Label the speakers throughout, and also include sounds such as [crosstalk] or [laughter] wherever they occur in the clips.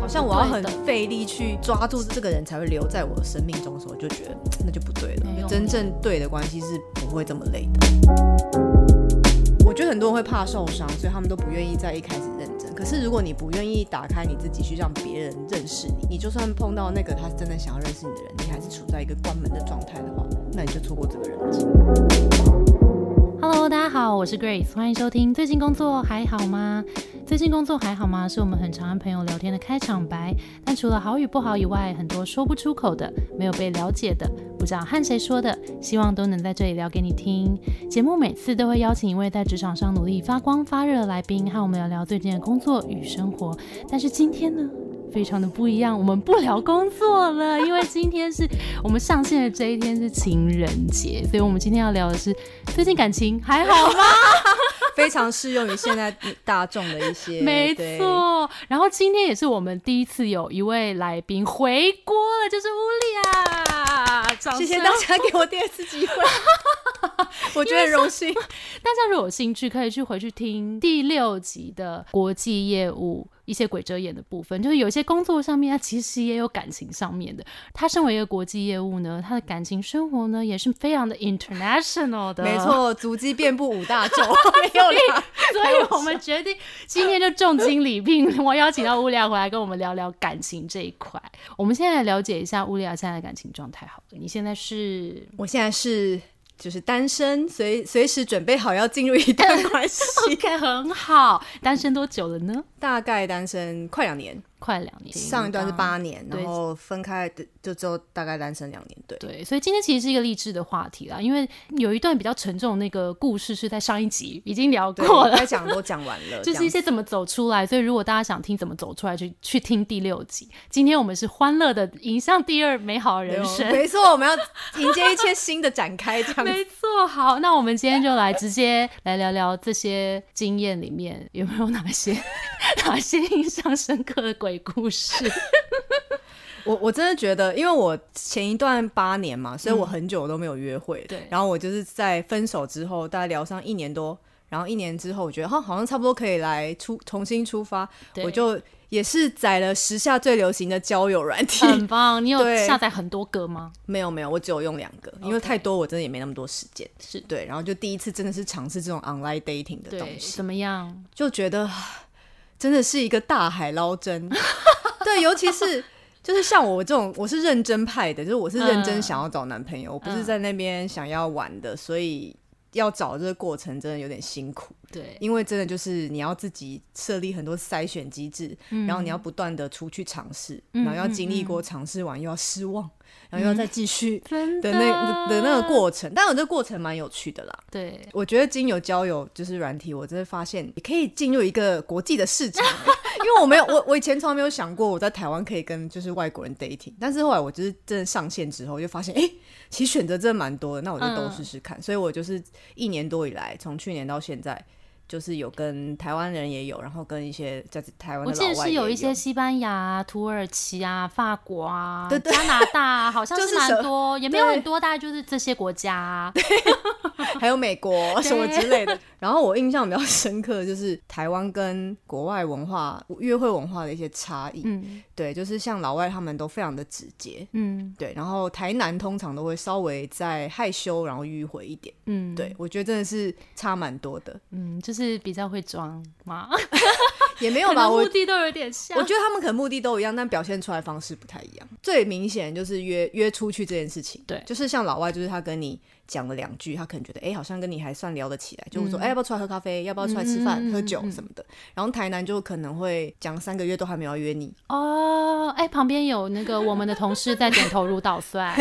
Speaker 1: 好像我要很费力去抓住这个人才会留在我的生命中的时候，我就觉得那就不对了。真正对的关系是不会这么累的。我觉得很多人会怕受伤，所以他们都不愿意在一开始认真。可是如果你不愿意打开你自己去让别人认识你，你就算碰到那个他真的想要认识你的人，你还是处在一个关门的状态的话，那你就错过这个人了。
Speaker 2: Hello，大家好，我是 Grace，欢迎收听。最近工作还好吗？最近工作还好吗？是我们很常和朋友聊天的开场白。但除了好与不好以外，很多说不出口的、没有被了解的、不知道和谁说的，希望都能在这里聊给你听。节目每次都会邀请一位在职场上努力发光发热的来宾，和我们聊聊最近的工作与生活。但是今天呢？非常的不一样，我们不聊工作了，因为今天是我们上线的这一天是情人节，所以我们今天要聊的是最近感情还好吗？[laughs]
Speaker 1: 非常适用于现在大众的一些，[laughs]
Speaker 2: 没错。然后今天也是我们第一次有一位来宾回锅了，就是乌利亚，
Speaker 1: 谢谢大家给我第二次机会，[laughs] 我觉得很荣幸。
Speaker 2: 大家如果有兴趣，可以去回去听第六集的国际业务。一些鬼遮眼的部分，就是有些工作上面，他其实也有感情上面的。他身为一个国际业务呢，他的感情生活呢也是非常的 international 的。
Speaker 1: 没错，足迹遍布五大洲，[laughs] 没有啦。
Speaker 2: 所以我们决定今天就重金礼聘，我邀请到乌利亚回来跟我们聊聊感情这一块。我们现在来了解一下乌利亚现在的感情状态。好了，你现在是？
Speaker 1: 我现在是。就是单身，随随时准备好要进入一段 [laughs] 关系
Speaker 2: ，OK，很好。单身多久了呢？
Speaker 1: 大概单身快两年。
Speaker 2: 快两年，
Speaker 1: 上一段是八年，然后分开的就只有大概单身两年，对
Speaker 2: 对，所以今天其实是一个励志的话题啦，因为有一段比较沉重的那个故事是在上一集已经聊过了，
Speaker 1: 该讲都讲完了，[laughs]
Speaker 2: 就是一些怎么走出来，所以如果大家想听怎么走出来，就去听第六集。今天我们是欢乐的迎向第二美好的人生，
Speaker 1: 没错，我们要迎接一切新的展开，这样
Speaker 2: 没错。好，那我们今天就来直接来聊聊这些经验里面有没有哪些 [laughs] 哪些印象深刻的鬼。鬼故事，[laughs]
Speaker 1: 我我真的觉得，因为我前一段八年嘛，所以我很久都没有约会。
Speaker 2: 对，
Speaker 1: 然后我就是在分手之后，大概聊上一年多，然后一年之后，我觉得哈，好像差不多可以来出重新出发。我就也是载了时下最流行的交友软体，
Speaker 2: 很棒。你有下载很多个吗？
Speaker 1: 没有没有，我只有用两个，因为太多我真的也没那么多时间。
Speaker 2: 是
Speaker 1: 对，然后就第一次真的是尝试这种 online dating 的东西，
Speaker 2: 怎么样？
Speaker 1: 就觉得。真的是一个大海捞针，[laughs] 对，尤其是就是像我这种，我是认真派的，就是我是认真想要找男朋友，我不是在那边想要玩的，所以要找这个过程真的有点辛苦。
Speaker 2: 对，
Speaker 1: 因为真的就是你要自己设立很多筛选机制，然后你要不断的出去尝试，然后要经历过尝试完又要失望。然后要再继续 [laughs] 的那的那个过程，但我这个过程蛮有趣的啦。
Speaker 2: 对，
Speaker 1: 我觉得经由交友就是软体，我真的发现你可以进入一个国际的市场。因为我没有，我我以前从来没有想过我在台湾可以跟就是外国人 dating，但是后来我就是真的上线之后，就发现哎，其实选择真的蛮多的，那我就都试试看。所以我就是一年多以来，从去年到现在。就是有跟台湾人也有，然后跟一些在台湾
Speaker 2: 我记得是有一些西班牙、土耳其啊、法国啊、加拿大，[laughs] 好像是蛮多，也没有很多，大概就是这些国家，[laughs]
Speaker 1: 还有美国 [laughs] 什么之类的。然后我印象比较深刻的就是台湾跟国外文化、约会文化的一些差异。嗯，对，就是像老外他们都非常的直接，嗯，对。然后台南通常都会稍微再害羞，然后迂回一点。嗯，对，我觉得真的是差蛮多的。
Speaker 2: 嗯，就是。是比较会装吗？[laughs]
Speaker 1: 也没有吧，
Speaker 2: 目的都有点像。
Speaker 1: 我觉得他们可能目的都一样，但表现出来方式不太一样。最明显就是约约出去这件事情，
Speaker 2: 对，
Speaker 1: 就是像老外，就是他跟你讲了两句，他可能觉得哎，好像跟你还算聊得起来，就是说哎，要不要出来喝咖啡？要不要出来吃饭、喝酒什么的？然后台南就可能会讲三个月都还没有约你
Speaker 2: 哦。哎，旁边有那个我们的同事在点头如捣蒜。[laughs]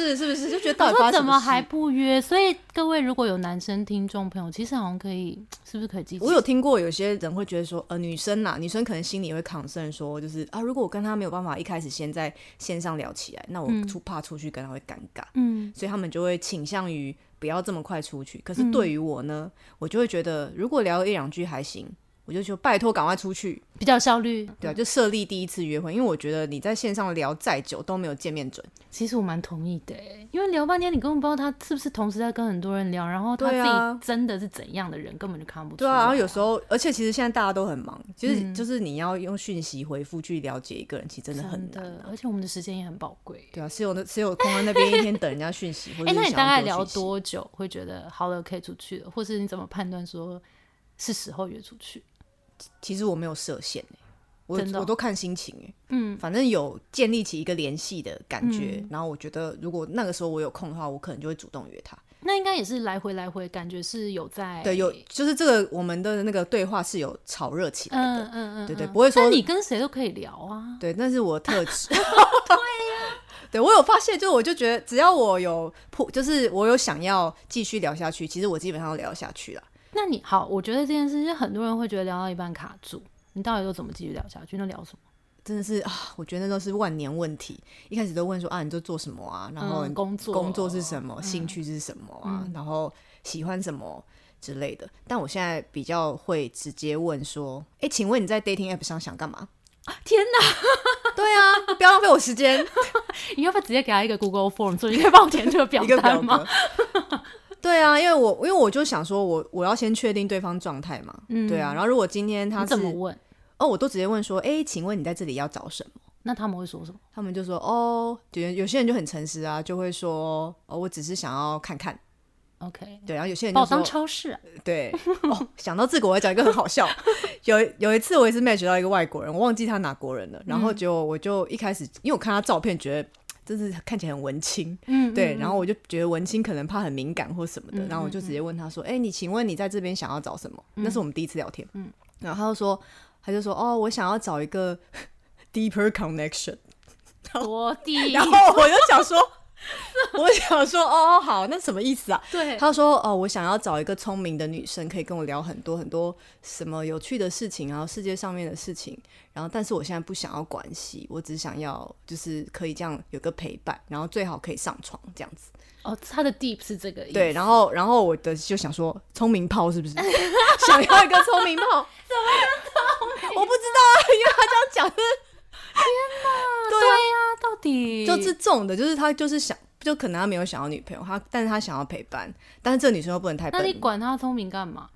Speaker 1: 是是？不是就觉得到底
Speaker 2: 怎么还不约？所以各位如果有男生听众朋友，其实好像可以，[tsk] 是不是可以记？
Speaker 1: 我有听过有些人会觉得说，呃，女生呐，女生可能心里会 concern 说，就是啊，如果我跟他没有办法一开始先在线上聊起来，那我出怕出去跟他会尴尬，嗯，所以他们就会倾向于不要这么快出去。可是对于我呢，我就会觉得，如果聊一两句还行。我就说拜托赶快出去，
Speaker 2: 比较效率。
Speaker 1: 对啊，就设立第一次约会，因为我觉得你在线上聊再久都没有见面准。
Speaker 2: 其实我蛮同意的，因为聊半天你根本不知道他是不是同时在跟很多人聊，然后他自己真的是怎样的人根本就看不出。
Speaker 1: 对啊，然后有时候，而且其实现在大家都很忙，就是就是你要用讯息回复去了解一个人，其实真的很难。
Speaker 2: 而且我们的时间也很宝贵。
Speaker 1: 对啊，是有的，是有空在那边一天等人家讯息。哎，
Speaker 2: 那你大概聊多久会觉得好了可以出去了，或是你怎么判断说是时候约出去？
Speaker 1: 其实我没有设限我我都看心情哎，嗯，反正有建立起一个联系的感觉，然后我觉得如果那个时候我有空的话，我可能就会主动约他。
Speaker 2: 那应该也是来回来回，感觉是有在
Speaker 1: 对有，就是这个我们的那个对话是有炒热起来的，嗯嗯嗯，对对，不会说
Speaker 2: 你跟谁都可以聊啊，[laughs]
Speaker 1: 对，那是我特质，[laughs] 对呀，对我有发现，就我就觉得只要我有破，就是我有想要继续聊下去，其实我基本上都聊下去了。
Speaker 2: 那你好，我觉得这件事，情很多人会觉得聊到一半卡住，你到底都怎么继续聊下去？那聊什么？
Speaker 1: 真的是啊，我觉得那都是万年问题。一开始都问说啊，你都做什么啊？然后
Speaker 2: 工作
Speaker 1: 工作是什么？兴趣是什么啊？然后喜欢什么之类的。但我现在比较会直接问说，哎，请问你在 dating app 上想干嘛？
Speaker 2: 天哪！
Speaker 1: 对啊，不要浪费我时间。[laughs]
Speaker 2: 你要不要直接给他一个 Google Form，所以你可以帮我填这个表单吗？
Speaker 1: 对啊，因为我因为我就想说，我我要先确定对方状态嘛。嗯，对啊。然后如果今天他
Speaker 2: 怎么问？
Speaker 1: 哦，我都直接问说，哎，请问你在这里要找什么？
Speaker 2: 那他们会说什么？
Speaker 1: 他们就说，哦，有有些人就很诚实啊，就会说，哦，我只是想要看看。
Speaker 2: OK。
Speaker 1: 对，然后有些人就说，
Speaker 2: 当超市。
Speaker 1: 对。哦，想到这个，我要讲一个很好笑。[laughs] 有有一次，我也是 match 到一个外国人，我忘记他哪国人了。然后就我就一开始，因为我看他照片，觉得。就是看起来很文青，嗯，对，然后我就觉得文青可能怕很敏感或什么的，然后我就直接问他说：“哎，你请问你在这边想要找什么？”那是我们第一次聊天，嗯，然后他就说，他就说：“哦，我想要找一个 [laughs] deeper connection。”
Speaker 2: 多地，
Speaker 1: 然后我就想说。[laughs] 我想说，哦，好，那什么意思啊？
Speaker 2: 对，
Speaker 1: 他说，哦，我想要找一个聪明的女生，可以跟我聊很多很多什么有趣的事情，然后世界上面的事情，然后，但是我现在不想要关系，我只想要就是可以这样有个陪伴，然后最好可以上床这样子。
Speaker 2: 哦，他的 deep 是这个意思。
Speaker 1: 对，然后，然后我的就想说，聪明炮是不是？[laughs] 想要一个聪明炮？[laughs]
Speaker 2: 怎么聪明？
Speaker 1: 我不知道啊，因为他这样讲是。
Speaker 2: 天哪！对呀，到底
Speaker 1: 就是这种的，就是他就是想，就可能他没有想要女朋友，他但是他想要陪伴，但是这女生又不能太笨。
Speaker 2: 那你管他聪明干嘛？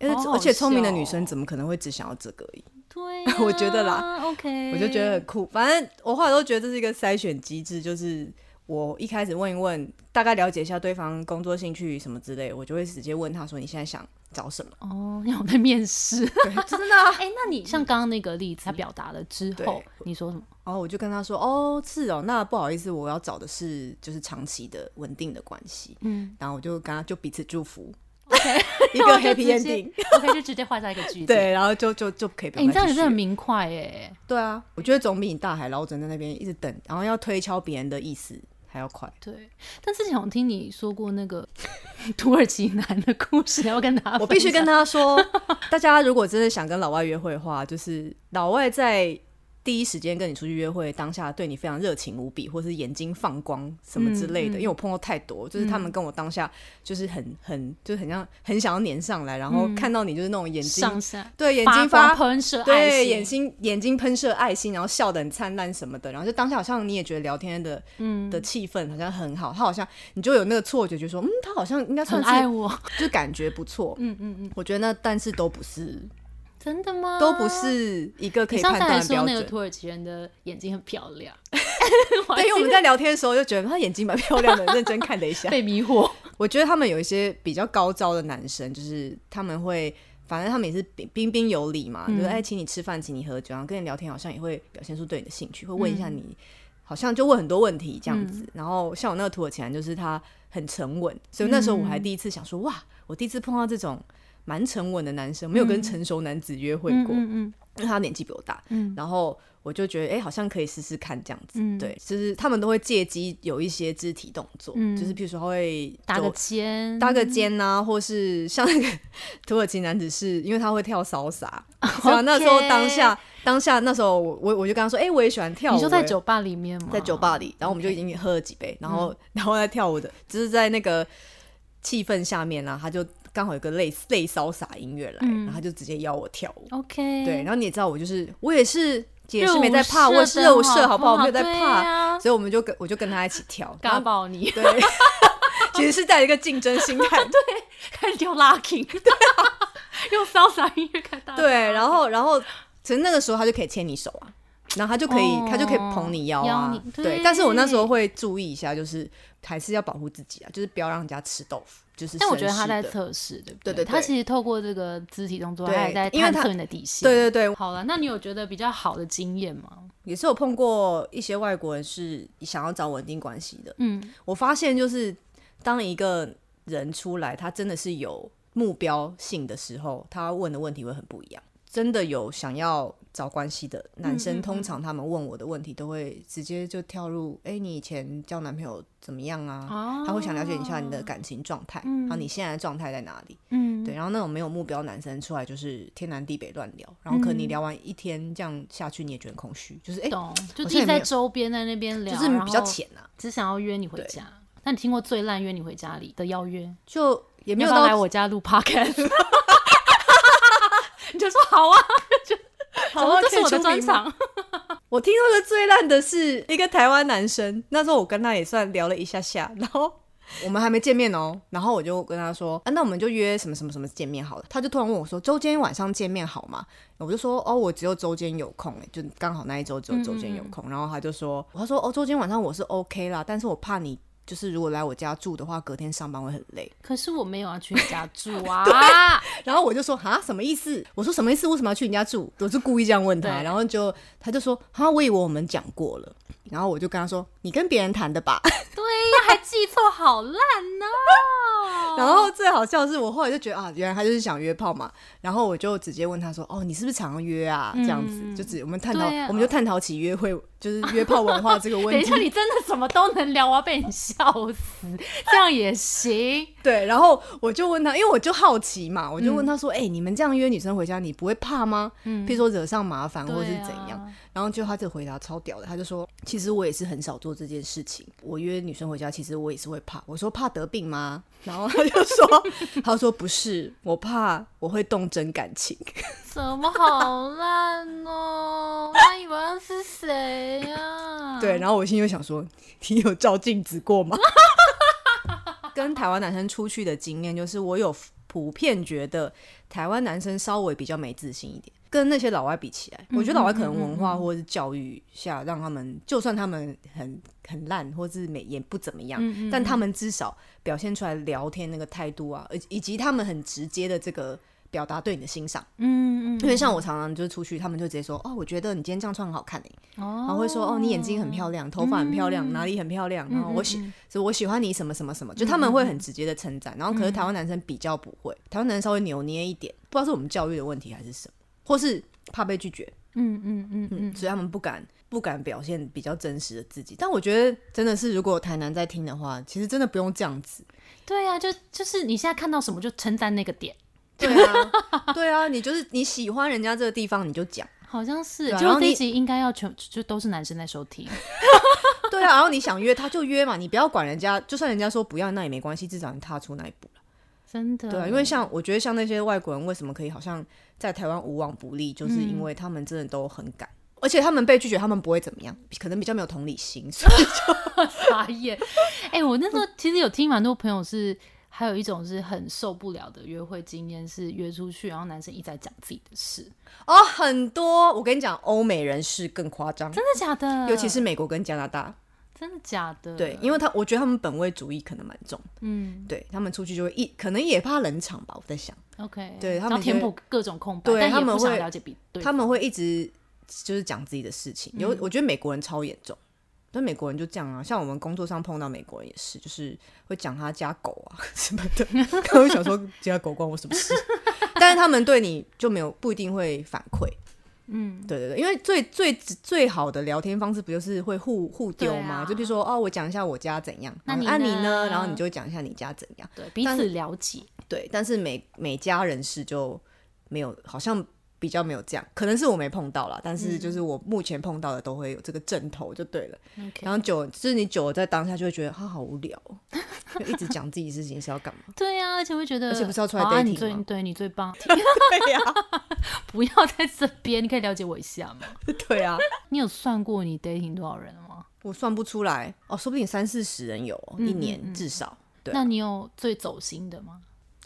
Speaker 1: 而且聪明的女生怎么可能会只想要这个而已？
Speaker 2: 对，[laughs]
Speaker 1: 我觉得啦
Speaker 2: ，OK，
Speaker 1: 我就觉得很酷。反正我后来都觉得这是一个筛选机制，就是。我一开始问一问，大概了解一下对方工作兴趣什么之类，我就会直接问他说：“你现在想找什么？”
Speaker 2: 哦，让我在面试，
Speaker 1: 真的？[laughs]
Speaker 2: 哎，那你像刚刚那个例子，[laughs] 他表达了之后，你说什么？
Speaker 1: 然后我就跟他说：“哦，是哦，那不好意思，我要找的是就是长期的稳定的关系。”嗯，然后我就跟他就彼此祝福
Speaker 2: ，OK，[laughs]
Speaker 1: 一个 happy ending，OK，
Speaker 2: 就直接画下一个句子。
Speaker 1: 对，然后就就就可以。
Speaker 2: 你这样也是很明快哎。
Speaker 1: 对啊，我觉得总比你大海捞针在那边一直等，然后要推敲别人的意思。还要快，
Speaker 2: 对。但之前我听你说过那个 [laughs] 土耳其男的故事，要跟他，
Speaker 1: 我必须跟他说，大家如果真的想跟老外约会的话，就是老外在。第一时间跟你出去约会，当下对你非常热情无比，或是眼睛放光什么之类的。因为我碰到太多，就是他们跟我当下就是很很就是很像很想要粘上来，然后看到你就是那种眼睛对眼睛
Speaker 2: 发喷射
Speaker 1: 对眼睛眼睛喷射爱心，然后笑得很灿烂什么的。然后就当下好像你也觉得聊天的嗯的气氛好像很好，他好像你就有那个错觉，就说嗯他好像应该算是
Speaker 2: 爱我，
Speaker 1: 就感觉不错。嗯嗯嗯，我觉得那但是都不是。
Speaker 2: 真的吗？
Speaker 1: 都不是一个可以判断
Speaker 2: 的标准。那个土耳其人的眼睛很漂亮，[laughs]
Speaker 1: 对，因为我们在聊天的时候就觉得他眼睛蛮漂亮的，[laughs] 认真看了一下，
Speaker 2: 被迷惑。
Speaker 1: 我觉得他们有一些比较高招的男生，就是他们会，反正他们也是彬彬有礼嘛，就是哎，请你吃饭，请你喝酒，然后跟你聊天，好像也会表现出对你的兴趣，会问一下你，好像就问很多问题这样子。然后像我那个土耳其人，就是他很沉稳，所以那时候我还第一次想说，哇，我第一次碰到这种。蛮沉稳的男生，没有跟成熟男子约会过，因为他年纪比我大。嗯然后我就觉得，哎，好像可以试试看这样子。对，就是他们都会借机有一些肢体动作，就是譬如说会
Speaker 2: 搭个肩、
Speaker 1: 搭个肩呐，或是像那个土耳其男子，是因为他会跳骚洒。[laughs] 那时候当下当下那时候，我我就跟他说，哎，我也喜欢跳舞。
Speaker 2: 你说在酒吧里面吗？
Speaker 1: 在酒吧里，然后我们就已经喝了几杯，然后然后在跳舞的，就是在那个气氛下面呢，他就。刚好有个类类骚洒音乐来，然后他就直接邀我跳舞。
Speaker 2: OK，
Speaker 1: 对，然后你也知道我就是我也是也是没在怕，我也是热射，好不好？我没有在怕，
Speaker 2: 啊、
Speaker 1: 所以我们就跟我就跟他一起跳，[laughs]
Speaker 2: 嘎爆你。
Speaker 1: 对，[laughs] 其实是带一个竞争心态，[laughs]
Speaker 2: 对，开始跳 locking，对啊，用潇洒音乐开大。
Speaker 1: 对，然后然后其实那个时候他就可以牵你手啊。然后他就可以，哦、他就可以捧你腰啊，
Speaker 2: 对,
Speaker 1: 对。但是我那时候会注意一下，就是还是要保护自己啊，就是不要让人家吃豆腐。就是，
Speaker 2: 但我觉得他在测试，对不对？
Speaker 1: 对对
Speaker 2: 他其实透过这个肢体动作，他也在探测你的底线。
Speaker 1: 对对对。
Speaker 2: 好了，那你有觉得比较好的经验吗？
Speaker 1: 也是有碰过一些外国人是想要找稳定关系的。
Speaker 2: 嗯，
Speaker 1: 我发现就是当一个人出来，他真的是有目标性的时候，他问的问题会很不一样。真的有想要找关系的男生，通常他们问我的问题都会直接就跳入：哎、欸，你以前交男朋友怎么样啊？
Speaker 2: 哦、
Speaker 1: 他会想了解一下你的感情状态，
Speaker 2: 嗯
Speaker 1: 然后你现在的状态在哪里？
Speaker 2: 嗯，
Speaker 1: 对。然后那种没有目标男生出来就是天南地北乱聊，然后可能你聊完一天这样下去，你也觉得空虚，就是哎，
Speaker 2: 就自己在周边在那边聊，
Speaker 1: 就是比较浅啊，
Speaker 2: 只想要约你回家。那你听过最烂约你回家里的邀约？
Speaker 1: 就也没有
Speaker 2: 到来我家录 podcast。[laughs] 你就说好啊，就
Speaker 1: 好啊，
Speaker 2: 这是我的专场。[laughs]
Speaker 1: 我听说的最烂的是一个台湾男生，那时候我跟他也算聊了一下下，然后我们还没见面哦，然后我就跟他说，啊，那我们就约什么什么什么见面好了。他就突然问我说，周间晚上见面好吗？我就说，哦，我只有周间有空，哎，就刚好那一周只有周间有空。然后他就说，他说，哦，周间晚上我是 OK 啦，但是我怕你。就是如果来我家住的话，隔天上班会很累。
Speaker 2: 可是我没有要去你家住 [laughs] 啊。
Speaker 1: 然后我就说啊，什么意思？我说什么意思？为什么要去你家住？我是故意这样问他，然后就他就说啊，我以为我们讲过了。然后我就跟他说，你跟别人谈的吧？[laughs]
Speaker 2: 对呀，还记错，好烂哦。[laughs]
Speaker 1: 然后最好笑的是，我后来就觉得啊，原来他就是想约炮嘛。然后我就直接问他说，哦，你是不是常约啊？这样子，
Speaker 2: 嗯、
Speaker 1: 就只我们探讨，我们就探讨起约会，就是约炮文化这个问题。[laughs]
Speaker 2: 等一下，你真的什么都能聊，我要被你笑死，这样也行。[laughs]
Speaker 1: 对，然后我就问他，因为我就好奇嘛，我就问他说，哎、嗯欸，你们这样约女生回家，你不会怕吗？嗯，譬如说惹上麻烦或是怎样？
Speaker 2: 啊、
Speaker 1: 然后就他这回答超屌的，他就说，其实我也是很少做这件事情。我约女生回家，其实我也是会怕。我说怕得病吗？[laughs] 然后他就说，他说不是，我怕我会动真感情。
Speaker 2: 怎么好烂哦？他以为是谁呀、啊？[laughs]
Speaker 1: 对，然后我心里就想说，你有照镜子过吗？[laughs] 跟台湾男生出去的经验，就是我有普遍觉得台湾男生稍微比较没自信一点，跟那些老外比起来，我觉得老外可能文化或者是教育下，让他们就算他们很很烂，或是美也不怎么样，但他们至少表现出来聊天那个态度啊，以以及他们很直接的这个。表达对你的欣赏，
Speaker 2: 嗯嗯，
Speaker 1: 因为像我常常就是出去，他们就直接说，哦，我觉得你今天这样穿很好看诶，
Speaker 2: 哦，
Speaker 1: 然后会说，哦，你眼睛很漂亮，头发很漂亮，哪里很漂亮，然后我喜，所以我喜欢你什么什么什么，就他们会很直接的称赞，然后可是台湾男生比较不会，台湾男生稍微扭捏一点，不知道是我们教育的问题还是什么，或是怕被拒绝，
Speaker 2: 嗯嗯嗯嗯，
Speaker 1: 所以他们不敢不敢表现比较真实的自己，但我觉得真的是，如果台南在听的话，其实真的不用这样子，
Speaker 2: 对啊，就就是你现在看到什么就称赞那个点。
Speaker 1: 对啊，对啊，你就是你喜欢人家这个地方，你就讲。[laughs]
Speaker 2: 好像是，
Speaker 1: 啊
Speaker 2: 就这一集应该要全就都是男生在收听。[laughs]
Speaker 1: 对啊，然后你想约他就约嘛，你不要管人家，就算人家说不要，那也没关系，至少你踏出那一步了。
Speaker 2: 真的，
Speaker 1: 对啊，因为像我觉得像那些外国人为什么可以好像在台湾无往不利，就是因为他们真的都很敢，而且他们被拒绝，他们不会怎么样，可能比较没有同理心，所以就 [laughs]
Speaker 2: 傻眼。哎、欸，我那时候其实有听蛮多朋友是。还有一种是很受不了的约会经验，是约出去，然后男生一直在讲自己的事
Speaker 1: 哦，很多。我跟你讲，欧美人是更夸张，
Speaker 2: 真的假的？
Speaker 1: 尤其是美国跟加拿大，
Speaker 2: 真的假的？
Speaker 1: 对，因为他我觉得他们本位主义可能蛮重，
Speaker 2: 嗯，
Speaker 1: 对他们出去就会一可能也怕冷场吧，我在想。
Speaker 2: OK，
Speaker 1: 对他们
Speaker 2: 填补各种空白，
Speaker 1: 对他们会
Speaker 2: 了解比
Speaker 1: 他们会一直就是讲自己的事情。有、
Speaker 2: 嗯，
Speaker 1: 我觉得美国人超严重。但美国人就这样啊，像我们工作上碰到美国人也是，就是会讲他家狗啊 [laughs] 什么的。我就想说，[laughs] 家狗关我什么事？[laughs] 但是他们对你就没有不一定会反馈。
Speaker 2: 嗯，
Speaker 1: 对对对，因为最最最好的聊天方式不就是会互互丢吗？
Speaker 2: 啊、
Speaker 1: 就比如说哦，我讲一下我家怎样，
Speaker 2: 那你
Speaker 1: 按、啊、你呢？然后你就讲一下你家怎样，
Speaker 2: 对，彼此了解。
Speaker 1: 对，但是每每家人士就没有，好像比较没有这样，可能是我没碰到啦，但是就是我目前碰到的都会有这个阵头就对了。然后久，就是你久了在当下就会觉得他好无聊，就一直讲自己事情是要干嘛？[laughs]
Speaker 2: 对呀，而且会觉得，
Speaker 1: 而且不是要出来
Speaker 2: 啊，你
Speaker 1: dating
Speaker 2: 最
Speaker 1: 吗？
Speaker 2: 对你最棒，[laughs]
Speaker 1: 对呀，[laughs]
Speaker 2: 不要在这边，你可以了解我一下吗？
Speaker 1: 对啊，
Speaker 2: 你有算过你 dating 多少人了吗？
Speaker 1: 我算不出来哦，说不定三四十人有哦一
Speaker 2: 嗯
Speaker 1: 年至少。对
Speaker 2: 那你有最走心的吗？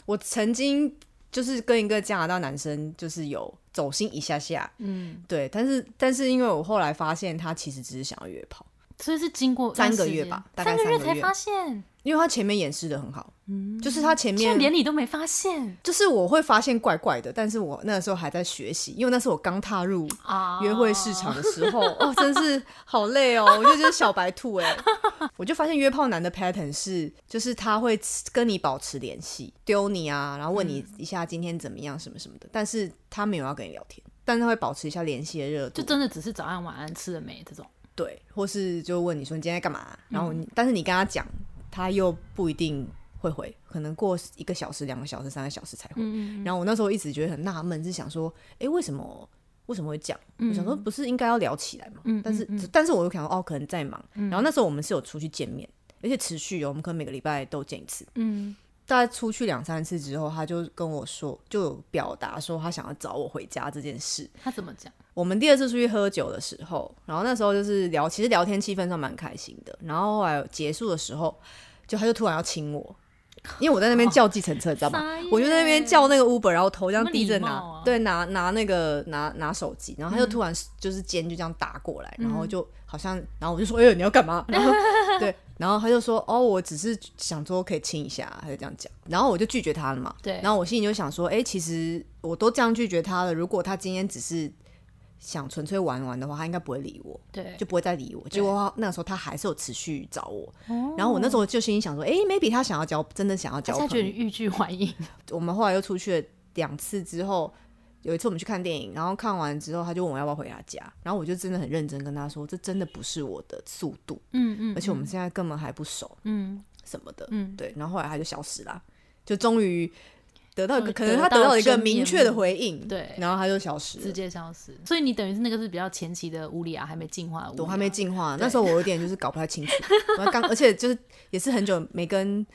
Speaker 1: 我曾经就是跟一个加拿大男生，就是有走心一下下，
Speaker 2: 嗯，
Speaker 1: 对，但是但是因为我后来发现他其实只是想要约炮，
Speaker 2: 所以是经过
Speaker 1: 三个月吧大概
Speaker 2: 三个月才发现，
Speaker 1: 因为他前面掩饰的很好，嗯，就是他前面
Speaker 2: 连你都没发现。
Speaker 1: 就是我会发现怪怪的，但是我那个时候还在学习，因为那是我刚踏入
Speaker 2: 啊。
Speaker 1: 约会市场的时候，[laughs] 哦，真是好累哦，我就觉得小白兔哎，[laughs] 我就发现约炮男的 pattern 是，就是他会跟你保持联系，丢你啊，然后问你一下今天怎么样什么什么的，但是他没有要跟你聊天，但是他会保持一下联系的热度，
Speaker 2: 就真的只是早安晚安吃了没这种。
Speaker 1: 对，或是就问你说你今天在干嘛，然后你、但是你跟他讲，他又不一定会回，可能过一个小时、两个小时、三个小时才回。然后我那时候一直觉得很纳闷，是想说，诶，为什么为什么会这样？我想说不是应该要聊起来嘛？但是、但是我又想说哦，可能在忙。然后那时候我们是有出去见面，而且持续哦，我们可能每个礼拜都见一次。
Speaker 2: 嗯，
Speaker 1: 大概出去两三次之后，他就跟我说，就有表达说他想要找我回家这件事。
Speaker 2: 他怎么讲？
Speaker 1: 我们第二次出去喝酒的时候，然后那时候就是聊，其实聊天气氛上蛮开心的。然后后来结束的时候，就他就突然要亲我，[laughs] 因为我在那边叫计程车，你知道吗？[laughs] 我就在那边叫那个 Uber，然后头这样低着拿，对，拿拿那个拿拿手机，然后他就突然就是肩就这样打过来，然后就好像，然后我就说，哎呦，你要干嘛？然后 [laughs] 对，然后他就说，哦，我只是想说可以亲一下，他就这样讲，然后我就拒绝他了嘛。
Speaker 2: 对
Speaker 1: 然后我心里就想说，哎、其实我都这样拒绝他了，如果他今天只是想纯粹玩玩的话，他应该不会理我，
Speaker 2: 对，
Speaker 1: 就不会再理我。结果他那个时候他还是有持续找我，
Speaker 2: 哦
Speaker 1: 然后我那时候就心里想说，哎、m a y b e 他想要交，真的想要交
Speaker 2: 他觉得你。欲拒还迎，[laughs]
Speaker 1: 我们后来又出去了两次之后。有一次我们去看电影，然后看完之后，他就问我要不要回他家，然后我就真的很认真跟他说，这真的不是我的速度，
Speaker 2: 嗯嗯，
Speaker 1: 而且我们现在根本还不熟
Speaker 2: 嗯。
Speaker 1: 什么的，
Speaker 2: 嗯，
Speaker 1: 对。然后后来他就消失了，就终于得到一个，可能他
Speaker 2: 得到
Speaker 1: 一个明确的回应，
Speaker 2: 对
Speaker 1: 然后他就消失
Speaker 2: 直。接消失。所以你等于是那个是比较前期的乌里亚还没进化
Speaker 1: 我还没进化，那时候我有点就是搞不太清楚，我刚而且就是也是很久没跟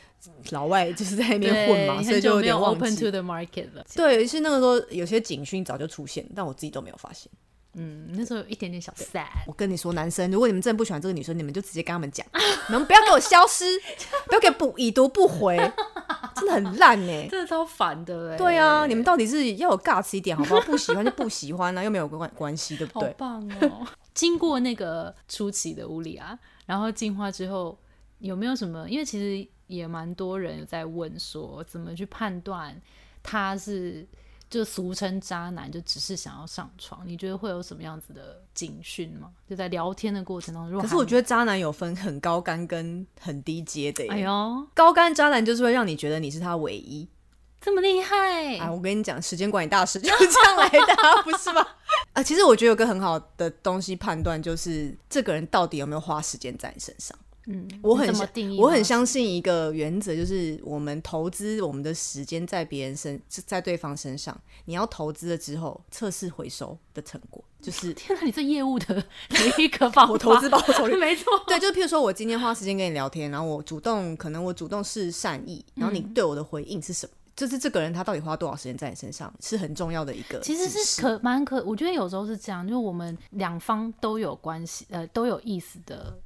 Speaker 1: 老外就是在那边混嘛，所以就有点忘
Speaker 2: open to。the market 了。
Speaker 1: 对，是那个时候有些警讯早就出现，但我自己都没有发现。
Speaker 2: 嗯，那时候有一点点小 sad。
Speaker 1: 我跟你说，男生，如果你们真的不喜欢这个女生，你们就直接跟他们讲，你们不要给我消失，不要给不已读不回，真的很烂呢、[laughs]
Speaker 2: 真的超烦的哎。
Speaker 1: 对啊，你们到底是要有 guts 一点好不好？不喜欢就不喜欢啊，又没有关关系，对不对好？
Speaker 2: 棒哦！[laughs] 经过那个初期的乌里啊，然后进化之后，有没有什么？因为其实也蛮多人有在问说，怎么去判断他是就俗称渣男，就只是想要上床？你觉得会有什么样子的警讯吗？就在聊天的过程当中，
Speaker 1: 可是我
Speaker 2: 得，
Speaker 1: 觉得渣男有分很高干跟很低阶的耶。
Speaker 2: 哎呦，
Speaker 1: 高干渣男就是会让你觉得你是他唯一。
Speaker 2: 这么厉害！
Speaker 1: 啊，我跟你讲，时间管理大师就是这样来的、啊，不是吗？[laughs] 啊，其实我觉得有个很好的东西判断，就是这个人到底有没有花时间在你身上。
Speaker 2: 嗯，
Speaker 1: 我很？我很相信一个原则，就是我们投资我们的时间在别人身，在对方身上，你要投资了之后测试回收的成果，就是 [laughs]
Speaker 2: 天哪，你这业务的的一个方法，
Speaker 1: 我投资报酬率。[laughs]
Speaker 2: 没错，
Speaker 1: 对，就譬如说我今天花时间跟你聊天，然后我主动，可能我主动是善意，然后你
Speaker 2: 嗯
Speaker 1: 对我的回应是什么？就是这个人他到底花多少时间在你身上，是很重要的一个。
Speaker 2: 其实是可蛮可，我觉得有时候是这样，就是我们两方都有关系，呃，都有意思的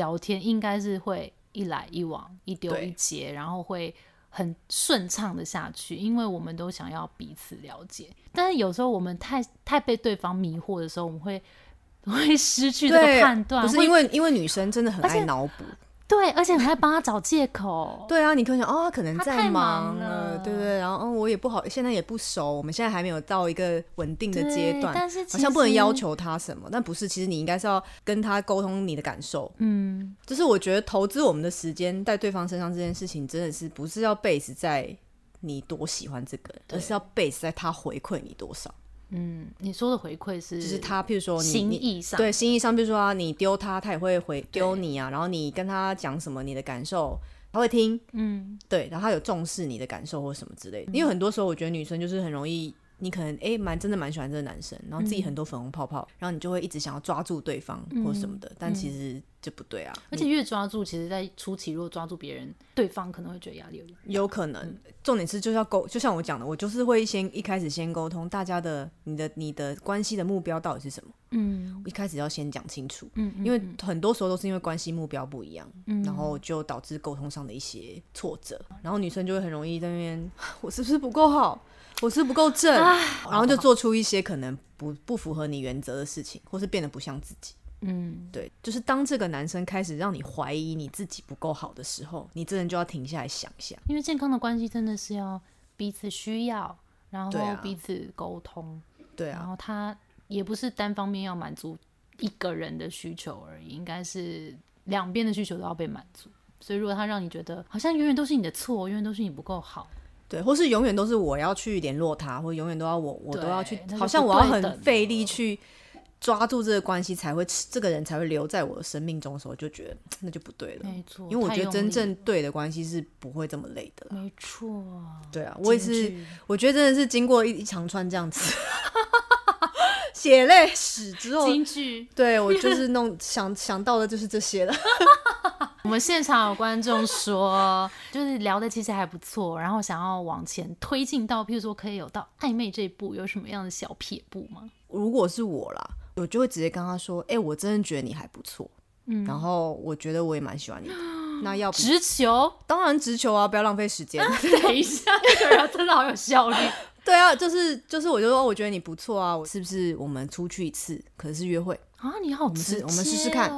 Speaker 2: 聊天，应该是会一来一往，一丢一接，然后会很顺畅的下去，因为我们都想要彼此了解。但是有时候我们太太被对方迷惑的时候，我们会 [laughs] 会失去这个判断，
Speaker 1: 不是因为因为女生真的很爱脑补。
Speaker 2: 对，而且很爱帮他找借口。[laughs]
Speaker 1: 对啊，你可能想哦，他可能在忙
Speaker 2: 了
Speaker 1: 对不对？然后、嗯、我也不好，现在也不熟，我们现在还没有到一个稳定的阶段，
Speaker 2: 但是
Speaker 1: 好像不能要求他什么，但不是，其实你应该是要跟他沟通你的感受。
Speaker 2: 嗯，
Speaker 1: 就是我觉得投资我们的时间在对方身上这件事情，真的是不是要 base 在你多喜欢这个人，而是要 base 在他回馈你多少。
Speaker 2: 嗯，你说的回馈是，
Speaker 1: 就是他，譬如说你你
Speaker 2: 心意上，
Speaker 1: 对心意上，比如说、啊、你丢他，他也会回丢你啊。然后你跟他讲什么，你的感受他会听，
Speaker 2: 嗯，
Speaker 1: 对，然后他有重视你的感受或什么之类的。因为很多时候我觉得女生就是很容易你可能哎蛮真的蛮喜欢这个男生，然后自己很多粉红泡泡，然后你就会一直想要抓住对方或什么的，但其实就不对啊。
Speaker 2: 而且越抓住，其实在初期如果抓住别人，对方可能会觉得压力有点。
Speaker 1: 有可能，重点是就是要沟，就像我讲的，我就是会先一开始先沟通大家的你的你的关系的目标到底是什么。嗯，一开始要先讲清楚。嗯，因为很多时候都是因为关系目标不一样，然后就导致沟通上的一些挫折，然后女生就会很容易在那边，[sighs] 我是不是不够好？我是不够正，然后就做出一些可能不不符合你原则的事情，或是变得不像自己。嗯，对，就是当这个男生开始让你怀疑你自己不够好的时候，你真的就要停下来想一下。
Speaker 2: 因为健康的关系真的是要彼此需要，然后彼此沟通。
Speaker 1: 对啊，
Speaker 2: 然后他也不是单方面要满足一个人的需求而已，应该是两边的需求都要被满足。所以如果他让你觉得好像永远都是你的错，永远都是你不够好。
Speaker 1: 对，或是永远都是我要去联络他，或永远都要我，我都要去，好像我要很费力去抓住这个关系，才会这个人才会留在我的生命中的时候，就觉得那就不对了。
Speaker 2: 没错，
Speaker 1: 因为我觉得真正对的关系是不会这么累的。
Speaker 2: 没错，
Speaker 1: 对啊，我也是，我觉得真的是经过一一长串这样子 [laughs] 血泪史之后，对我就是弄想想到的就是这些了。[laughs] [laughs]
Speaker 2: 我们现场有观众说，[laughs] 就是聊的其实还不错，然后想要往前推进到，譬如说可以有到暧昧这一步，有什么样的小撇步吗？
Speaker 1: 如果是我啦，我就会直接跟他说：“哎，我真的觉得你还不错，嗯，然后我觉得我也蛮喜欢你的。[gasps] 那要
Speaker 2: 直球，
Speaker 1: 当然直球啊，不要浪费时间。[laughs]
Speaker 2: 等一下，这个人真的好有效率。
Speaker 1: 对啊，就是就是，我就说我觉得你不错啊，我是不是我们出去一次，可是约会
Speaker 2: 啊？你好，我们
Speaker 1: 试，我们试试看。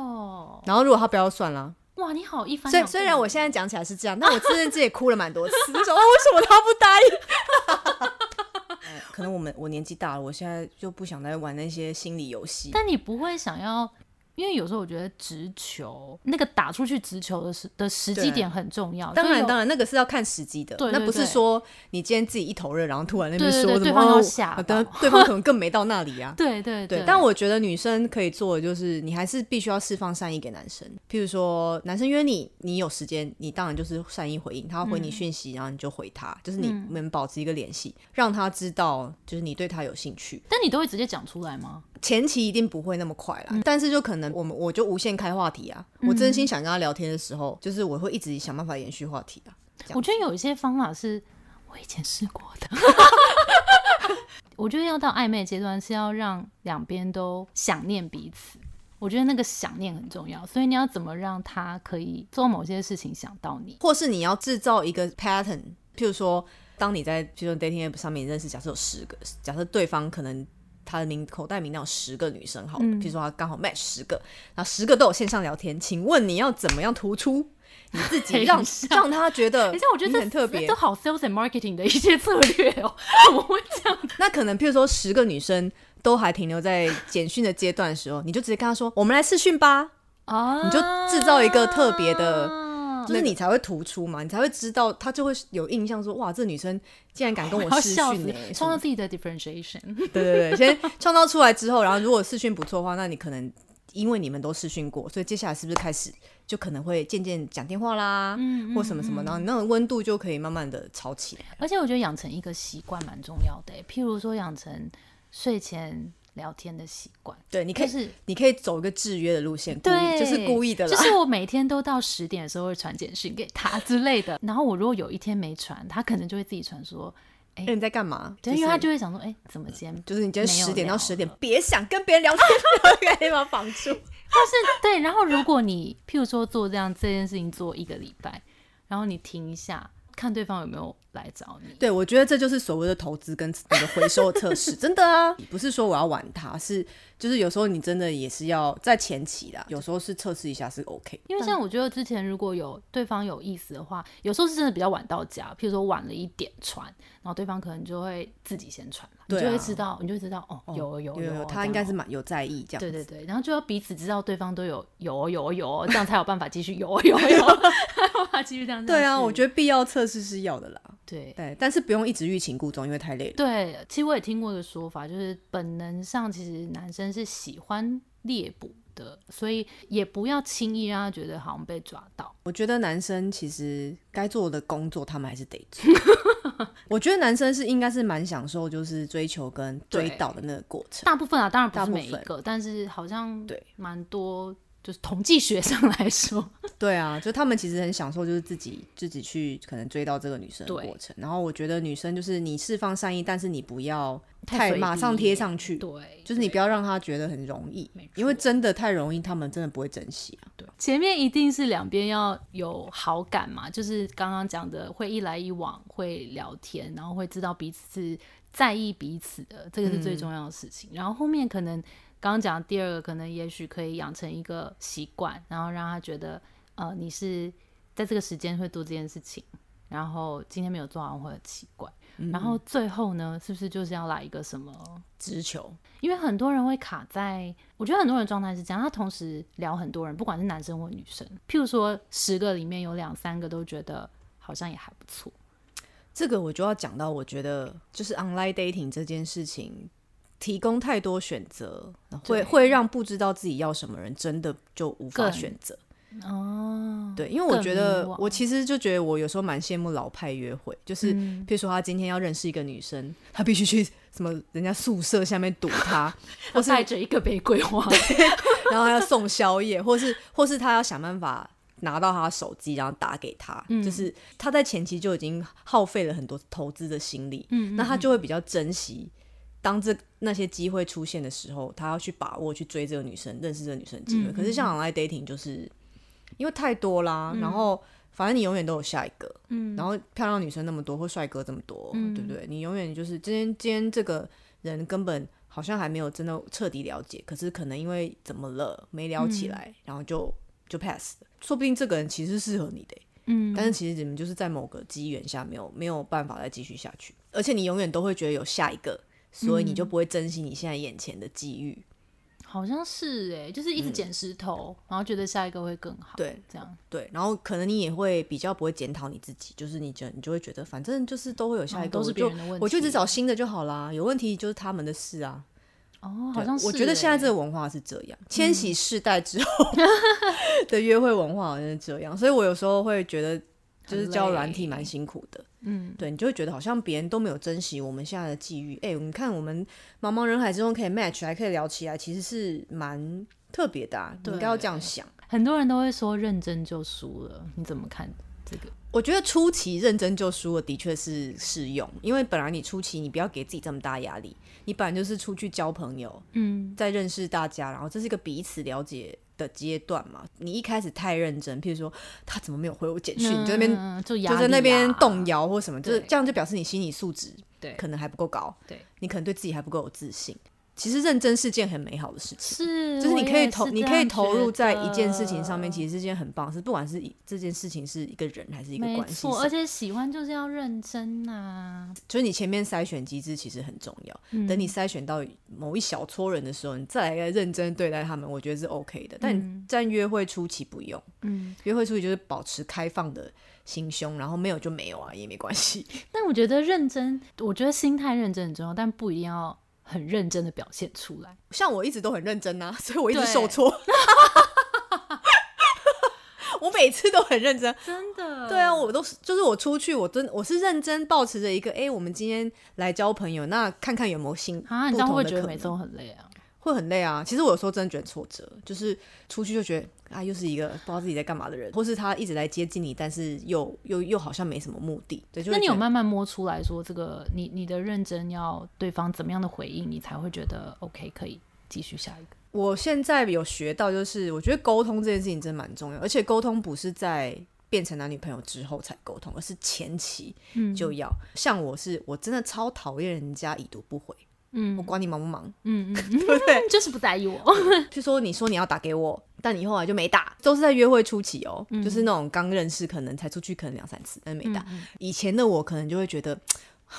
Speaker 1: 然后如果他不要算了。”
Speaker 2: 哇，你好一番。
Speaker 1: 虽虽然我现在讲起来是这样，但我自认自己哭了蛮多次。[laughs] 就说为什么他不答应？[laughs] 可能我们我年纪大了，我现在就不想再玩那些心理游戏。
Speaker 2: 但你不会想要？因为有时候我觉得直球那个打出去直球的时的时机点很重要。
Speaker 1: 当然当然，那个是要看时机的。
Speaker 2: 对，
Speaker 1: 那不是说你今天自己一头热，然后突然那边说
Speaker 2: 对方要下，
Speaker 1: 等对方可能更没到那里啊。
Speaker 2: 对对
Speaker 1: 对。但我觉得女生可以做的就是，你还是必须要释放善意给男生。譬如说，男生约你，你有时间，你当然就是善意回应。他回你讯息，然后你就回他，就是你们保持一个联系，让他知道就是你对他有兴趣。
Speaker 2: 但你都会直接讲出来吗？
Speaker 1: 前期一定不会那么快啦，但是就可能我们我就无限开话题啊。我真心想跟他聊天的时候，就是我会一直想办法延续话题啊。
Speaker 2: 我觉得有一些方法是我以前试过的。[laughs] 我觉得要到暧昧阶段是要让两边都想念彼此，我觉得那个想念很重要。所以你要怎么让他可以做某些事情想到你，
Speaker 1: 或是你要制造一个 pattern，譬如说，当你在譬如说 dating app 上面认识，假设有十个，假设对方可能。他的名口袋名单有十个女生，好，比如说他刚好 match 十个，然后十个都有线上聊天，请问你要怎么样突出你自己，[laughs] 让让他觉得？
Speaker 2: 等一下，我觉得
Speaker 1: 很特别，
Speaker 2: 都好 sales and marketing 的一些策略哦，[laughs] 怎么会这样？
Speaker 1: 那可能，譬如说十个女生都还停留在简讯的阶段的时候，你就直接跟他说：“我们来试训吧。”啊，你就制造一个特别的。就是你才会突出嘛，你才会知道他就会有印象说哇，这女生竟然敢跟我 [laughs] 试训呢，
Speaker 2: 创造自己的 differentiation。
Speaker 1: 对对对，先 [laughs] 创造出来之后，然后如果试训不错的话，那你可能因为你们都试训过，所以接下来是不是开始就可能会渐渐讲电话啦，嗯或什么什么，然后那种温度就可以慢慢的炒起来。
Speaker 2: 而且我觉得养成一个习惯蛮重要的，譬如说养成睡前。聊天的习惯，
Speaker 1: 对，你可以，你可以走一个制约的路线，
Speaker 2: 对，
Speaker 1: 就是故意的，
Speaker 2: 就是我每天都到十点的时候会传简讯给他之类的，[laughs] 然后我如果有一天没传，他可能就会自己传说，
Speaker 1: 哎，你在干嘛？
Speaker 2: 对，因为他就会想说，哎，怎么今天
Speaker 1: 就是你今天十点到十点，别想跟别人聊天，可以把绑住。[laughs]
Speaker 2: 但是对，然后如果你譬如说做这样这件事情做一个礼拜，然后你停一下，看对方有没有。来找你，
Speaker 1: 对我觉得这就是所谓的投资跟那个回收测试，[laughs] 真的啊，不是说我要玩它，是就是有时候你真的也是要在前期的，有时候是测试一下是 OK。
Speaker 2: 因为像我觉得之前如果有对方有意思的话，有时候是真的比较晚到家，譬如说晚了一点传，然后对方可能就会自己先传你就会知道，你就会知道哦，有有有，
Speaker 1: 他应该是蛮有在意这样。
Speaker 2: 对对对，然后就要彼此知道对方都有有有有，这样才有办法继续有有有，[laughs] [laughs] 办法继续这样。
Speaker 1: 对啊，我觉得必要测试是要的啦。
Speaker 2: 对
Speaker 1: 对，但是不用一直欲擒故纵，因为太累了。
Speaker 2: 对，其实我也听过一个说法，就是本能上其实男生是喜欢猎捕的，所以也不要轻易让他觉得好像被抓到。
Speaker 1: 我觉得男生其实该做的工作，他们还是得做。[laughs] 我觉得男生是应该是蛮享受，就是追求跟追到的那个过程。
Speaker 2: 大部分啊，当然不是每一个，但是好像
Speaker 1: 对
Speaker 2: 蛮多，就是统计学上来说，[laughs]
Speaker 1: 对啊，就他们其实很享受，就是自己自己去可能追到这个女生的过程。然后我觉得女生就是你释放善意，但是你不要
Speaker 2: 太
Speaker 1: 马上贴上去，
Speaker 2: 对，
Speaker 1: 就是你不要让他觉得很容易，因为真的太容易，他们真的不会珍惜啊。
Speaker 2: 对前面一定是两边要有好感嘛，就是刚刚讲的会一来一往，会聊天，然后会知道彼此是在意彼此的，这个是最重要的事情。然后后面可能刚刚讲的第二个，可能也许可以养成一个习惯，然后让他觉得呃你是在这个时间会做这件事情，然后今天没有做完会很奇怪。然后最后呢，是不是就是要来一个什么
Speaker 1: 直球，
Speaker 2: 因为很多人会卡在，我觉得很多人状态是这样，他同时聊很多人，不管是男生或女生。譬如说，十个里面有两三个都觉得好像也还不错，
Speaker 1: 这个我就要讲到，我觉得就是 online dating 这件事情，提供太多选择，会会让不知道自己要什么人真的就无法选择。
Speaker 2: 哦，
Speaker 1: 对，因为我觉得我其实就觉得我有时候蛮羡慕老派约会，就是
Speaker 2: 嗯。
Speaker 1: 譬如说他今天要认识一个女生，他必须去什么人家宿舍下面堵她，[laughs]
Speaker 2: 或是带着一个玫瑰花，[laughs]
Speaker 1: 然后还要送宵夜，或是或是他要想办法拿到他手机，然后打给他，
Speaker 2: 嗯。
Speaker 1: 就是他在前期就已经耗费了很多投资的心力，
Speaker 2: 嗯
Speaker 1: 那他就会比较珍惜。当这那些机会出现的时候，他要去把握去追这个女生、认识这个女生的机会。
Speaker 2: 嗯
Speaker 1: 可是像 online dating 就是因为太多啦，然后反正你永远都有下一个，
Speaker 2: 嗯
Speaker 1: 然后漂亮女生那么多，或帅哥这么多，
Speaker 2: 嗯
Speaker 1: 对不对？你永远就是今天今天这个人根本好像还没有真的彻底了解，可是可能因为怎么了没聊起来，
Speaker 2: 嗯
Speaker 1: 然后就就 pass 了。说不定这个人其实适合你的欸、
Speaker 2: 嗯，
Speaker 1: 但是其实你们就是在某个机缘下没有没有办法再继续下去，而且你永远都会觉得有下一个，所以你就不会珍惜你现在眼前的机遇。
Speaker 2: 好像是哎，就是一直捡石头，然后觉得下一个会更好，
Speaker 1: 对
Speaker 2: 这样
Speaker 1: 对，然后可能你也会比较不会检讨你自己，就是你就你就会觉得反正就是都会有下一个，
Speaker 2: 哦都是别人的问题
Speaker 1: 我就只找新的就好啦，有问题就是他们的事啊。
Speaker 2: 哦，好像是欸，
Speaker 1: 我觉得现在这个文化是这样，千禧世代之后 [laughs] 的约会文化好像是这样，所以我有时候会觉得，就是教软体蛮辛苦的。
Speaker 2: 嗯，
Speaker 1: 对你就会觉得好像别人都没有珍惜我们现在的际遇。哎、你看我们茫茫人海之中可以 match，还可以聊起来，其实是蛮特别的、啊。你应该要这样想。
Speaker 2: 很多人都会说认真就输了，你怎么看这个？
Speaker 1: 我觉得初期认真就输了，的确是适用，因为本来你初期你不要给自己这么大压力，你本来就是出去交朋友，
Speaker 2: 嗯，
Speaker 1: 在认识大家，然后这是一个彼此了解的阶段嘛。你一开始太认真，譬如说他怎么没有回我简讯，你在那边
Speaker 2: 嗯就
Speaker 1: 在那边动摇或什么，就是这样就表示你心理素质
Speaker 2: 对
Speaker 1: 可能还不够高，
Speaker 2: 对，
Speaker 1: 你可能对自己还不够有自信。其实认真是件很美好的事情，
Speaker 2: 是，
Speaker 1: 就是你可以投，你可以投入在一件事情上面，其实是件很棒的事，不管是一这件事情是一个人还是一个关系
Speaker 2: 错，而且喜欢就是要认真呐、
Speaker 1: 就是你前面筛选机制其实很重要。
Speaker 2: 嗯
Speaker 1: 等你筛选到某一小撮人的时候，你再来认真对待他们，我觉得是 OK 的。但你在约会初期不用，
Speaker 2: 嗯，
Speaker 1: 约会初期就是保持开放的心胸，然后没有就没有啊，也没关系。[laughs]
Speaker 2: 但我觉得认真，我觉得心态认真很重要，但不一定要很认真的表现出来。
Speaker 1: 像我一直都很认真啊，所以我一直受挫。[laughs] 我每次都很认真，
Speaker 2: 真的，
Speaker 1: 对啊，我都是就是我出去，我真我是认真保持着一个，哎、我们今天来交朋友，那看看有没有新
Speaker 2: 啊，你
Speaker 1: 不
Speaker 2: 这样会觉得每次都很累啊？
Speaker 1: 会很累啊。其实我有时候真的觉得挫折，就是出去就觉得啊，又是一个不知道自己在干嘛的人，或是他一直来接近你，但是又又又好像没什么目的。对，就
Speaker 2: 那你有慢慢摸出来说，这个你你的认真要对方怎么样的回应，你才会觉得 OK 可以继续下一个？
Speaker 1: 我现在有学到，就是我觉得沟通这件事情真的蛮重要，而且沟通不是在变成男女朋友之后才沟通，而是前期
Speaker 2: 嗯
Speaker 1: 就要。像我是我真的超讨厌人家已读不回，
Speaker 2: 嗯
Speaker 1: 我管你忙不忙，
Speaker 2: 嗯嗯，[laughs]
Speaker 1: 对不对？
Speaker 2: 就是不在意我。
Speaker 1: 就说你说你要打给我，但你后来就没打，都是在约会初期哦，
Speaker 2: 嗯
Speaker 1: 就是那种刚认识，可能才出去可能两三次，但是没打。
Speaker 2: 嗯
Speaker 1: 以前的我可能就会觉得，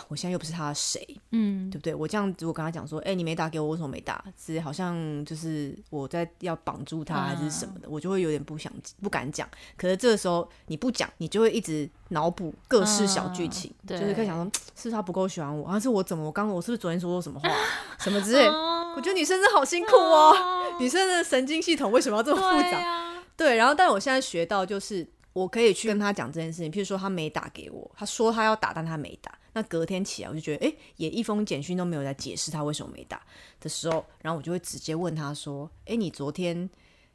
Speaker 1: 我现在又不是他的谁，
Speaker 2: 嗯
Speaker 1: 对不对？我这样子，我跟他讲说，哎、你没打给我，为什么没打？是好像就是我在要绑住他还是什么的，我就会有点不想不敢讲。可是这个时候你不讲，你就会一直脑补各式小剧情，
Speaker 2: 嗯
Speaker 1: 就是可以想说，是不是他不够喜欢我，还是我怎么我刚我是不是昨天说过什么话，什么之类。
Speaker 2: 哦
Speaker 1: 我觉得女生真的好辛苦哦。女生的神经系统为什么要这么复杂？
Speaker 2: 对啊，
Speaker 1: 对，然后但我现在学到就是，我可以去跟他讲这件事情。譬如说他没打给我，他说他要打，但他没打。那隔天起来，我就觉得，哎，也一封简讯都没有在解释他为什么没打的时候，然后我就会直接问他说，哎，你昨天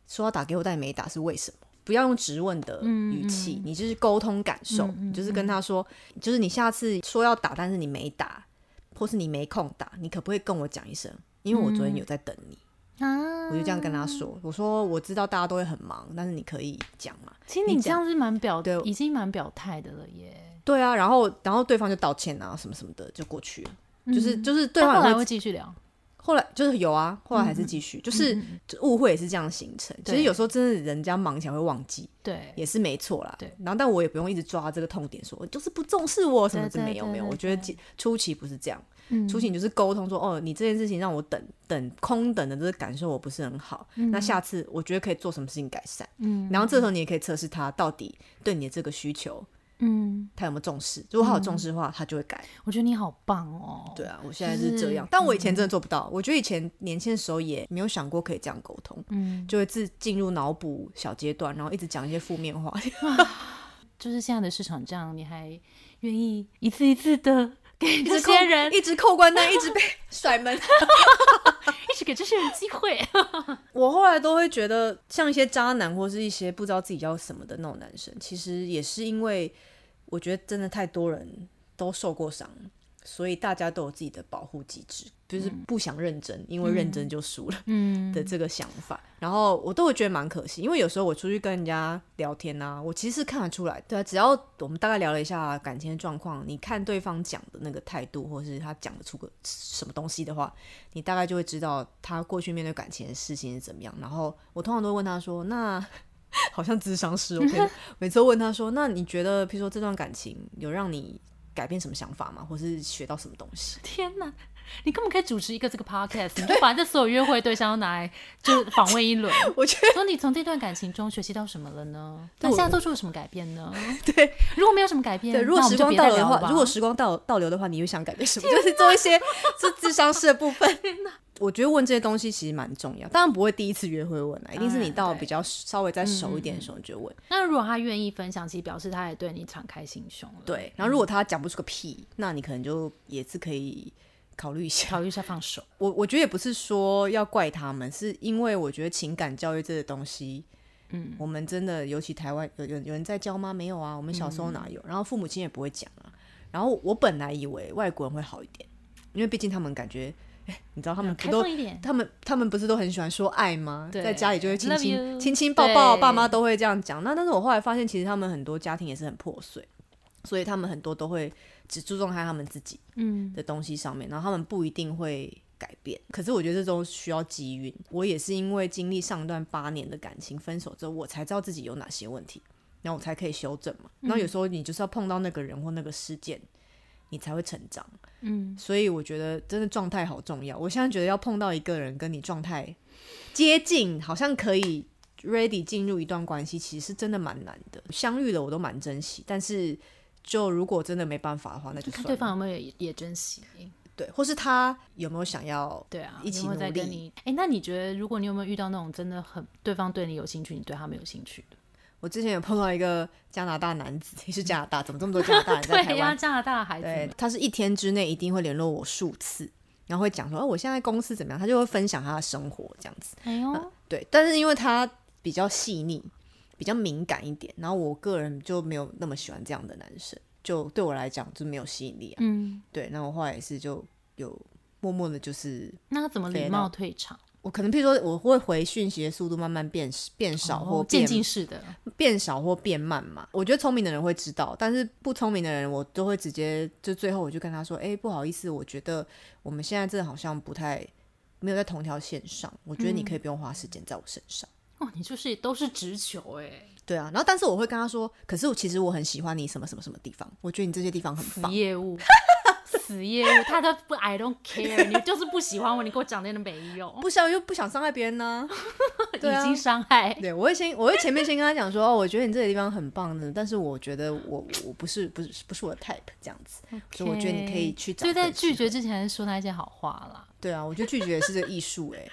Speaker 1: 说要打给我，但你没打是为什么？不要用质问的语气，你就是沟通感受，你就是跟他说，就是你下次说要打，但是你没打，或是你没空打，你可不可以跟我讲一声？因为我昨天有在等你。
Speaker 2: 啊，
Speaker 1: 我就这样跟他说，我说我知道大家都会很忙，但是你可以讲嘛。
Speaker 2: 其实你这样是蛮表
Speaker 1: 对，
Speaker 2: 已经蛮表态的了耶。
Speaker 1: 对啊，然后然后对方就道歉啊，什么什么的就过去了，就是就是对方
Speaker 2: 后来会继续聊，
Speaker 1: 后来就是有啊，后来还是继续，就是误会也是这样形成。其实有时候真的人家忙起来会忘记，
Speaker 2: 对，
Speaker 1: 也是没错啦。
Speaker 2: 对，
Speaker 1: 然后但我也不用一直抓这个痛点说，就是不重视我什么
Speaker 2: 对对
Speaker 1: 的，没有。没有。我觉得初期不是这样，
Speaker 2: 嗯
Speaker 1: 初期你就是沟通说，哦，你这件事情让我等等空等的这个感受我不是很好，那下次我觉得可以做什么事情改善。
Speaker 2: 嗯
Speaker 1: 然后这时候你也可以测试他到底对你的这个需求
Speaker 2: 嗯，
Speaker 1: 他有没有重视，如果他有重视的话，他就会改。
Speaker 2: 我觉得你好棒哦。
Speaker 1: 对啊，我现在是这样，但我以前真的做不到。我觉得以前年轻的时候也没有想过可以这样沟通，
Speaker 2: 嗯，
Speaker 1: 就会自进入脑补小阶段，然后一直讲一些负面话。[laughs]
Speaker 2: 就是现在的市场这样，你还愿意一次一次的给这些人，
Speaker 1: 一直扣关单，一直被 [laughs] 甩门。[laughs]
Speaker 2: 一直给这些人机会。[laughs]
Speaker 1: 我后来都会觉得，像一些渣男或是一些不知道自己要什么的那种男生，其实也是因为我觉得真的太多人都受过伤，所以大家都有自己的保护机制，就是不想认真，因为认真就输了。
Speaker 2: 嗯，[laughs]
Speaker 1: 的这个想法，然后我都会觉得蛮可惜，因为有时候我出去跟人家聊天啊，我其实是看得出来，对啊，只要我们大概聊了一下感情的状况，你看对方讲的那个态度，或是他讲得出个什么东西的话，你大概就会知道他过去面对感情的事情是怎么样。然后我通常都会问他说：“那 [laughs] 好像智商师，我每次每次都问他说：那你觉得，譬如说这段感情有让你改变什么想法吗？或是学到什么东西？”
Speaker 2: 天哪！你根本可以主持一个这个 podcast，你就把这所有约会对象都拿来就访问一轮。[laughs]
Speaker 1: 我觉得
Speaker 2: 说你从这段感情中学习到什么了呢？那现在做出了什么改变呢？[laughs]
Speaker 1: 对 [laughs]
Speaker 2: 如果没有什么改变，
Speaker 1: 对，如果时光倒流的话，如果时光倒倒流的话，你会想改变什么？就是做一些是智商式的部分。我觉得问这些东西其实蛮重要，当然不会第一次约会问啊，一定是你到比较稍微再熟一点的时候就问。
Speaker 2: 那如果他愿意分享，其实表示他也对你敞开心胸了。，
Speaker 1: 对，然后如果他讲不出个屁，那你可能就也是可以考虑一下。
Speaker 2: 考虑一下放手。[laughs]
Speaker 1: 我我觉得也不是说要怪他们，是因为我觉得情感教育这个东西，嗯，我们真的尤其台湾有有有人在教吗？没有啊，我们小时候哪有？然后父母亲也不会讲啊。然后我本来以为外国人会好一点，因为毕竟他们感觉，哎，你知道他们不都他们他们不是都很喜欢说爱吗？
Speaker 2: 对
Speaker 1: 在家里就会亲亲亲亲抱抱，爸妈都会这样讲。那但是我后来发现，其实他们很多家庭也是很破碎，所以他们很多都会只注重在他们自己
Speaker 2: 嗯，
Speaker 1: 的东西上面，然后他们不一定会改变。可是我觉得这都需要机遇。我也是因为经历上一段八年的感情分手之后，我才知道自己有哪些问题，然后我才可以修正嘛。然后有时候你就是要碰到那个人或那个事件，你才会成长。
Speaker 2: 嗯，
Speaker 1: 所以我觉得真的状态好重要。我现在觉得要碰到一个人跟你状态接近，好像可以 ready 进入一段关系，其实是真的蛮难的。相遇了我都蛮珍惜，但是就如果真的没办法的话，那就。
Speaker 2: 看对方有没有也也珍惜。
Speaker 1: 对，或是他有没有想要
Speaker 2: 对啊，
Speaker 1: 一起努力
Speaker 2: 跟你？哎，那你觉得，如果你有没有遇到那种真的很对方对你有兴趣，你对他没有兴趣的？
Speaker 1: 我之前有碰到一个加拿大男子，也是加拿大，怎么这么多加拿大人在台湾？
Speaker 2: 加拿大的孩子
Speaker 1: 对，，他是一天之内一定会联络我数次，然后会讲说，哦，我现在公司怎么样？他就会分享他的生活这样子。
Speaker 2: 哎呦，
Speaker 1: 对，但是因为他比较细腻，比较敏感一点，然后我个人就没有那么喜欢这样的男生，就对我来讲就没有吸引力啊。
Speaker 2: 嗯，
Speaker 1: 对，那我后来也是就有默默的，就是
Speaker 2: 那他怎么礼貌退场？
Speaker 1: 我可能譬如说我会回讯息的速度慢慢变变少或
Speaker 2: 哦渐
Speaker 1: 变、
Speaker 2: 进式的，
Speaker 1: 变少或变慢嘛。我觉得聪明的人会知道，但是不聪明的人我都会直接就最后我就跟他说，哎、不好意思，我觉得我们现在这好像不太没有在同条线上，我觉得你可以不用花时间在我身上。
Speaker 2: 哇，你就是都是直球哎，
Speaker 1: 对啊，然后但是我会跟他说，可是我其实我很喜欢你什么什么什么地方，我觉得你这些地方很
Speaker 2: 死
Speaker 1: 棒。
Speaker 2: 业务，死业务，他都不，I don't care，你就是不喜欢我，你给我讲那个没用，
Speaker 1: 不想又不想伤害别人呢、[laughs]
Speaker 2: 已经伤害。
Speaker 1: 对，我会先，我会前面先跟他讲说，哦，我觉得你这个地方很棒的，但是我觉得我我不是不是不是我的 type 这样子，所以我觉得你可以去找
Speaker 2: 所以在拒绝之前说那些好话啦。
Speaker 1: 对啊，我觉得拒绝也是这个艺术哎、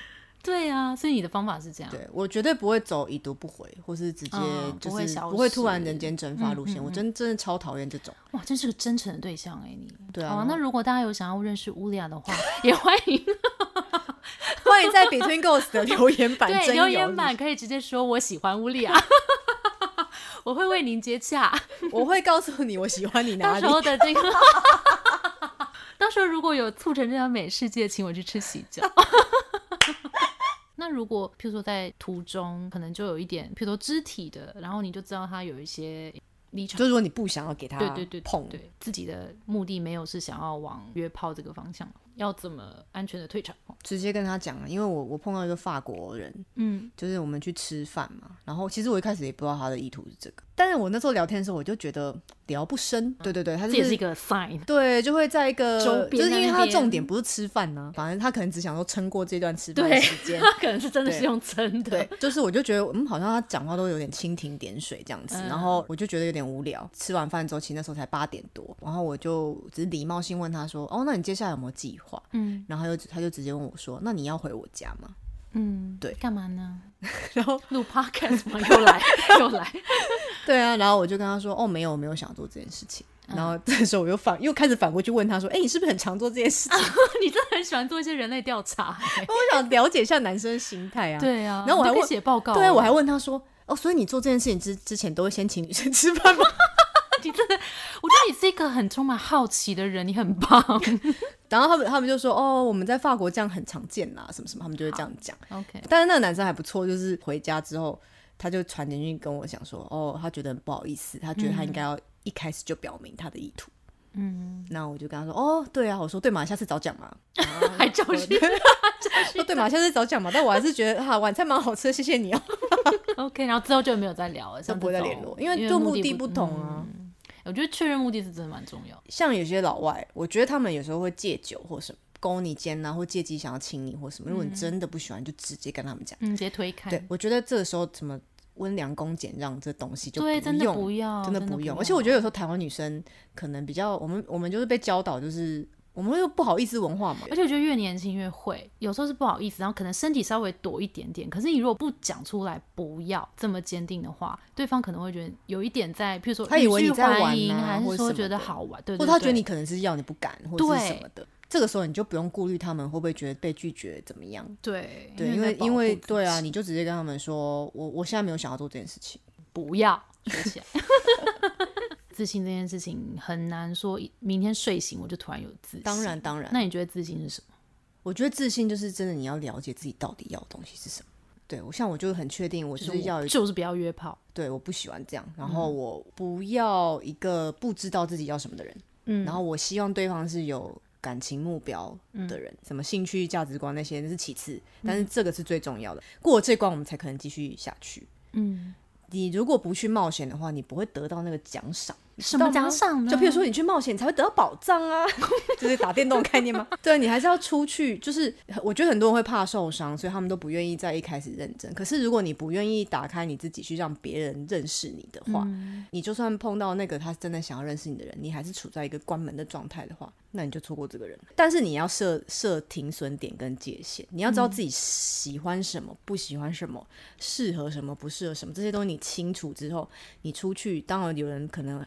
Speaker 2: 对啊，所以你的方法是这样。
Speaker 1: 对我绝对不会走已读不回，或是直接
Speaker 2: 嗯
Speaker 1: 就是
Speaker 2: 不会
Speaker 1: 突然人间蒸发路线。
Speaker 2: 嗯嗯
Speaker 1: 我真真的超讨厌这种。
Speaker 2: 哇，真是个真诚的对象哎、你。好、
Speaker 1: 对啊好啊
Speaker 2: 那如果大家有想要认识乌利亚的话，也欢迎 [laughs]
Speaker 1: 欢迎在 Between Ghost 的留言板
Speaker 2: 对留言板，可以直接说我喜欢乌利亚，[laughs] 我会为您接洽。
Speaker 1: 我会告诉你我喜欢你哪里
Speaker 2: 到时。候的这个，[laughs] 到时候如果有促成这样美世界，请我去吃喜酒。那如果譬如说在途中，可能就有一点，譬如说肢体的，然后你就知道他有一些立场
Speaker 1: 就是说你不想要给他
Speaker 2: 对对对
Speaker 1: 碰，
Speaker 2: 对，自己的目的没有是想要往约炮这个方向，要怎么安全的退场？
Speaker 1: 直接跟他讲了，因为我我碰到一个法国人，
Speaker 2: 嗯，
Speaker 1: 就是我们去吃饭嘛，然后其实我一开始也不知道他的意图是这个，但是我那时候聊天的时候，我就觉得聊不深，对对对，他就
Speaker 2: 是一个 sign。
Speaker 1: 对，就会在一个
Speaker 2: 周边
Speaker 1: 就是因为他的重点不是吃饭呢、反正他可能只想说撑过这段吃饭时间。[laughs]
Speaker 2: 他可能是真的是用撑的，
Speaker 1: 对，就是我就觉得，嗯，好像他讲话都有点蜻蜓点水这样子，
Speaker 2: 嗯
Speaker 1: 然后我就觉得有点无聊。吃完饭之后，其实那时候才八点多，然后我就只是礼貌性问他说：“哦，那你接下来有没有计划？”
Speaker 2: 嗯
Speaker 1: 然后他就他就直接问我说：“那你要回我家吗
Speaker 2: 嗯，
Speaker 1: 对
Speaker 2: 干嘛呢？[laughs]
Speaker 1: 然后
Speaker 2: 录 podcast 吗？又来又来？[laughs] ”
Speaker 1: 对啊，然后我就跟他说：“哦，没有，我没有想做这件事情。”
Speaker 2: 嗯
Speaker 1: 然后这时候我又反又开始反过去问他说：“哎、你是不是很常做这件事情？
Speaker 2: 你真的很喜欢做一些人类调查、欸 [laughs]
Speaker 1: 我想了解一下男生的心态啊。”
Speaker 2: 对啊，
Speaker 1: 然后我还
Speaker 2: 你都可以
Speaker 1: 问
Speaker 2: 写报告欸，
Speaker 1: 对啊，我还问他说：“哦，所以你做这件事情之之前都会先请女生吃饭吗
Speaker 2: 你真的，我觉得你是一个很充满好奇的人，你很棒。？[laughs] ”
Speaker 1: 然后他们他们就说：“哦，我们在法国这样很常见啦，什么什么，他们就会这样讲。
Speaker 2: OK，”
Speaker 1: 但是那个男生还不错，就是回家之后，他就传简讯跟我讲说：“哦，他觉得很不好意思，他觉得他应该要一开始就表明他的意图。”
Speaker 2: 嗯，
Speaker 1: 那我就跟他说：“哦，对啊。”我说：“对嘛，下次早讲嘛。[laughs]
Speaker 2: 还教训
Speaker 1: 说，对嘛，下次早讲嘛。但我还是觉得哈、晚餐蛮好吃的，谢谢你哦。[laughs]
Speaker 2: OK，然后之后就没有再聊了，
Speaker 1: 就不会再联络因为就
Speaker 2: 目
Speaker 1: 目的不
Speaker 2: 不
Speaker 1: 同啊
Speaker 2: 嗯我觉得确认目的是真的蛮重要。
Speaker 1: 像有些老外，我觉得他们有时候会借酒或什么勾你肩呐、或借机想要亲你或什么。如果你真的不喜欢，就直接跟他们讲。
Speaker 2: 嗯，直接推开。
Speaker 1: 对，我觉得这个时候什么温良恭俭让这东西就
Speaker 2: 对，
Speaker 1: 不
Speaker 2: 真的
Speaker 1: 用，
Speaker 2: 不要，
Speaker 1: 真的
Speaker 2: 不
Speaker 1: 不用。而且我觉得有时候台湾女生可能比较，我们我们就是被教导，就是我们又不好意思文化嘛。
Speaker 2: 而且我觉得越年轻越会，有时候是不好意思，然后可能身体稍微躲一点点。可是你如果不讲出来，不要这么坚定的话，对方可能会觉得有一点在，譬如说
Speaker 1: 他以为你在玩啊
Speaker 2: 还是说觉得好玩，对对
Speaker 1: 或者他觉得你可能是要你不敢，或者是什么的。这个时候你就不用顾虑他们会不会觉得被拒绝怎么样。
Speaker 2: 对
Speaker 1: 对，因为因为对啊，你就直接跟他们说，我我现在没有想要做这件事情。
Speaker 2: 不要说起来。[laughs] 自信这件事情很难说，明天睡醒我就突然有自信。
Speaker 1: 当然，当然，
Speaker 2: 那你觉得自信是什么？
Speaker 1: 我觉得自信就是真的，你要了解自己到底要的东西是什么。对我像我就很确定，我
Speaker 2: 就
Speaker 1: 就是是要
Speaker 2: 我就是不要约炮。
Speaker 1: 对，我不喜欢这样，然后我不要一个不知道自己要什么的人，
Speaker 2: 嗯
Speaker 1: 然后我希望对方是有感情目标的人，什么兴趣、价值观那些那是其次，但是这个是最重要的。过了这关，我们才可能继续下去。
Speaker 2: 嗯，
Speaker 1: 你如果不去冒险的话，你不会得到那个奖赏。
Speaker 2: 什么奖赏呢？
Speaker 1: 就譬如说，你去冒险，你才会得到宝藏啊，[laughs] 就是打电动的概念吗？[laughs] 对，你还是要出去。就是我觉得很多人会怕受伤，所以他们都不愿意在一开始认真。可是如果你不愿意打开你自己去让别人认识你的话，
Speaker 2: 嗯
Speaker 1: 你就算碰到那个他真的想要认识你的人，你还是处在一个关门的状态的话，那你就错过这个人。但是你要设设停损点跟界限，你要知道自己喜欢什么，不喜欢什么，适合什么，不适合什么，这些东西你清楚之后，你出去，当然有人可能。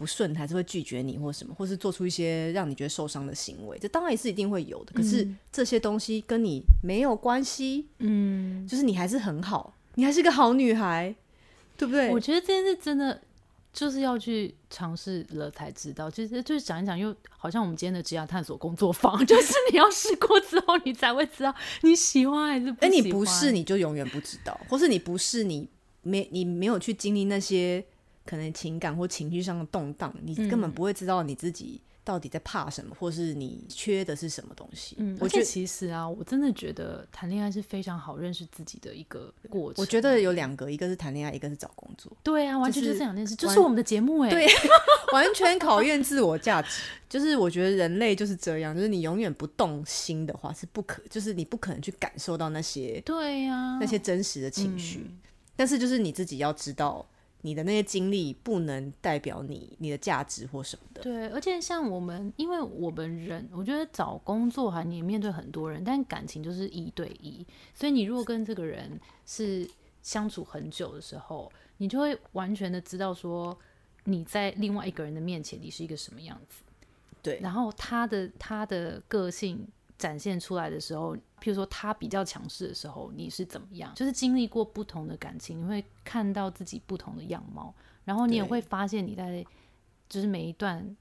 Speaker 1: 不顺还是会拒绝你或什么，或是做出一些让你觉得受伤的行为，这当然也是一定会有的。可是这些东西跟你没有关系，
Speaker 2: 嗯，
Speaker 1: 就是你还是很好，你还是个好女孩，对不对？
Speaker 2: 我觉得这件事真的就是要去尝试了才知道。其实就是讲一讲，又好像我们今天的职业探索工作坊，[laughs] 就是你要试过之后，你才会知道你喜欢还是不
Speaker 1: 哎，
Speaker 2: 喜欢。
Speaker 1: 你不是，你就永远不知道，或是你不是你没你没有去经历那些可能情感或情绪上的动荡，你根
Speaker 2: 嗯
Speaker 1: 本不会知道你自己到底在怕什么，或是你缺的是什么东西。
Speaker 2: 嗯，
Speaker 1: 我觉得。
Speaker 2: 其实啊，我真的觉得谈恋爱是非常好认识自己的一个过程。
Speaker 1: 我觉得有两个，一个是谈恋爱，一个是找工作，
Speaker 2: 对啊，完全
Speaker 1: 就
Speaker 2: 这两件事，就是我们的节目哎、
Speaker 1: 对完全考验自我价值。就是我觉得人类就是这样，就是你永远不动心的话是不可，就是你不可能去感受到那些
Speaker 2: 对呀、
Speaker 1: 那些真实的情绪。
Speaker 2: 嗯
Speaker 1: 但是就是你自己要知道你的那些经历不能代表你你的价值或什么的。
Speaker 2: 对，而且像我们，因为我们人，我觉得找工作哈你面对很多人，但感情就是一对一，所以你如果跟这个人是相处很久的时候，你就会完全的知道说你在另外一个人的面前你是一个什么样子。
Speaker 1: 对，
Speaker 2: 然后他的他的个性展现出来的时候，譬如说他比较强势的时候，你是怎么样？就是经历过不同的感情，你会看到自己不同的样貌，然后你也会发现你在就是每一段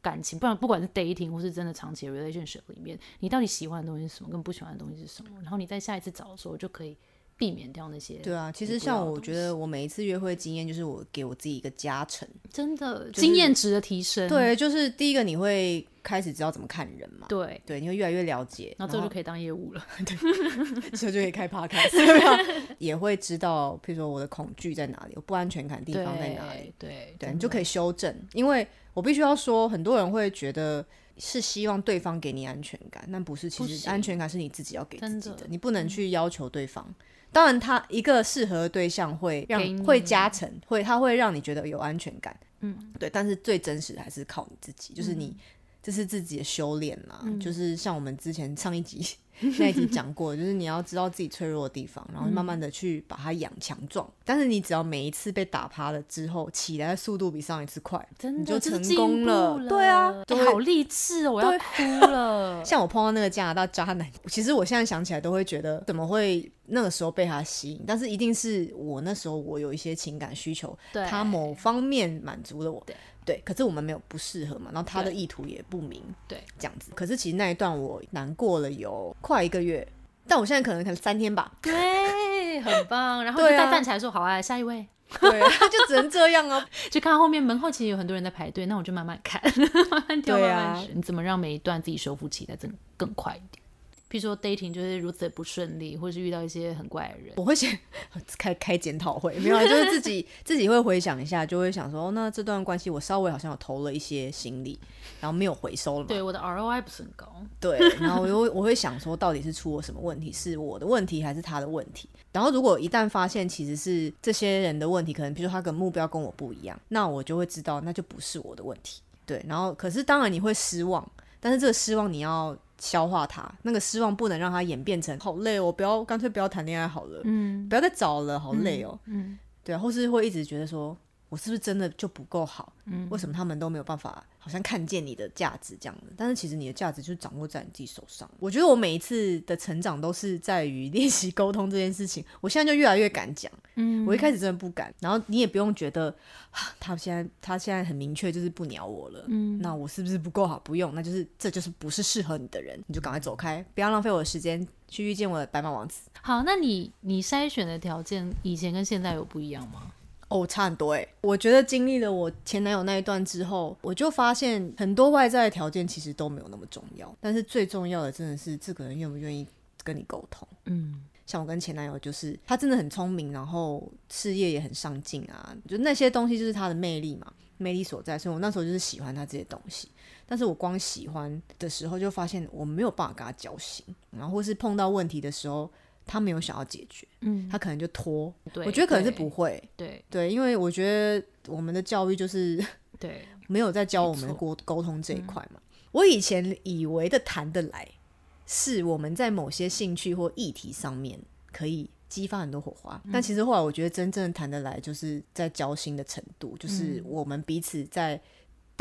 Speaker 2: 感情，不然不管是 dating 或是真的长期的 relationship 里面，你到底喜欢的东西是什么，跟不喜欢的东西是什么，然后你在下一次找的时候就可以避免掉那些。
Speaker 1: 对啊，其实像我觉得我每一次约会经验，就是我给我自己一个加成。
Speaker 2: 真的
Speaker 1: 是
Speaker 2: 经验值的提升，
Speaker 1: 对，就是第一个你会开始知道怎么看人嘛，
Speaker 2: 对，
Speaker 1: 对，你会越来越了解，
Speaker 2: 然后这就可以当业务了。[laughs]
Speaker 1: 之后就可以开 podcast，[laughs] 也会知道，譬如说我的恐惧在哪里，我不安全感的地方在哪里，
Speaker 2: 对对
Speaker 1: 对你就可以修正。因为我必须要说，很多人会觉得是希望对方给你安全感，但不是，其实安全感是你自己要给自己的你不能去要求对方。当然，他一个适合的对象会让会加成，会他会让你觉得有安全感，嗯，对。但是最真实的还是靠你自己，就是你、这是自己的修炼啦。就是像我们之前上一集 [laughs] 那一集讲过，[laughs] 就是你要知道自己脆弱的地方，然后慢慢的去把它养强壮。但是你只要每一次被打趴了之后，起来的速度比上一次快，
Speaker 2: 真的
Speaker 1: 你就成功了。
Speaker 2: 了。
Speaker 1: 对啊，
Speaker 2: 好励志哦，我要哭了。[laughs]
Speaker 1: 像我碰到那个加拿大渣男，其实我现在想起来都会觉得怎么会那个时候被他吸引，但是一定是我那时候我有一些情感需求，他某方面满足了我。
Speaker 2: 对
Speaker 1: 对，可是我们没有不适合嘛，然后他的意图也不明，
Speaker 2: 对，
Speaker 1: 这样子。可是其实那一段我难过了有快一个月，但我现在可能可能三天吧。
Speaker 2: 对，很棒。然后就 [laughs]
Speaker 1: 对啊
Speaker 2: 再站起来说：“好啊，下一位。
Speaker 1: 对，就只能这样啊。[laughs] ”
Speaker 2: 就看到后面门后其实有很多人在排队，那我就慢慢看，[laughs] 慢慢慢慢选。你怎么让每一段自己修复起来更更快一点？比如说 dating 就是如此的不顺利，或是遇到一些很怪的人，
Speaker 1: 我会先 [laughs] 开开检讨会，没有啊，就是自己自己会回想一下，就会想说，哦那这段关系我稍微好像有投了一些心力，然后没有回收了嘛。
Speaker 2: 对我的 ROI 不是很高。
Speaker 1: 对，然后我又我会想说，到底是出了什么问题？是我的问题还是他的问题？然后如果一旦发现其实是这些人的问题，可能比如说他的目标跟我不一样，那我就会知道那就不是我的问题。对，然后可是当然你会失望，但是这个失望你要消化它，那个失望不能让它演变成好累哦，我不要干脆不要谈恋爱好了，
Speaker 2: 嗯
Speaker 1: 不要再找了，好累哦。
Speaker 2: 嗯，
Speaker 1: 对啊，或是会一直觉得说，我是不是真的就不够好？嗯，为什么他们都没有办法，好像看见你的价值这样子？但是其实你的价值就掌握在你自己手上。我觉得我每一次的成长都是在于 [laughs] 练习沟通这件事情。我现在就越来越敢讲，嗯，我一开始真的不敢。然后你也不用觉得，啊他现在他现在很明确就是不鸟我了，嗯，那我是不是不够好？不用，那就是这就是不是适合你的人，你就赶快走开，不要浪费我的时间去遇见我的白马王子。
Speaker 2: 好，那你你筛选的条件以前跟现在有不一样吗？
Speaker 1: 哦，差很多哎！我觉得经历了我前男友那一段之后，我就发现很多外在的条件其实都没有那么重要，但是最重要的真的是这个人愿不愿意跟你沟通。
Speaker 2: 嗯，
Speaker 1: 像我跟前男友，就是他真的很聪明，然后事业也很上进啊，就那些东西就是他的魅力嘛，魅力所在。所以我那时候就是喜欢他这些东西，但是我光喜欢的时候，就发现我没有办法跟他交心，然后或是碰到问题的时候，他没有想要解决，
Speaker 2: 嗯，
Speaker 1: 他可能就拖。
Speaker 2: 对，
Speaker 1: 我觉得可能是不会，
Speaker 2: 对。
Speaker 1: 对，因为我觉得我们的教育就是 [laughs]
Speaker 2: 对，
Speaker 1: 没有在教我们沟沟通这一块嘛。我以前以为的谈得来，是我们在某些兴趣或议题上面可以激发很多火花，但其实后来我觉得真正谈得来，就是在交心的程度，就是我们彼此在。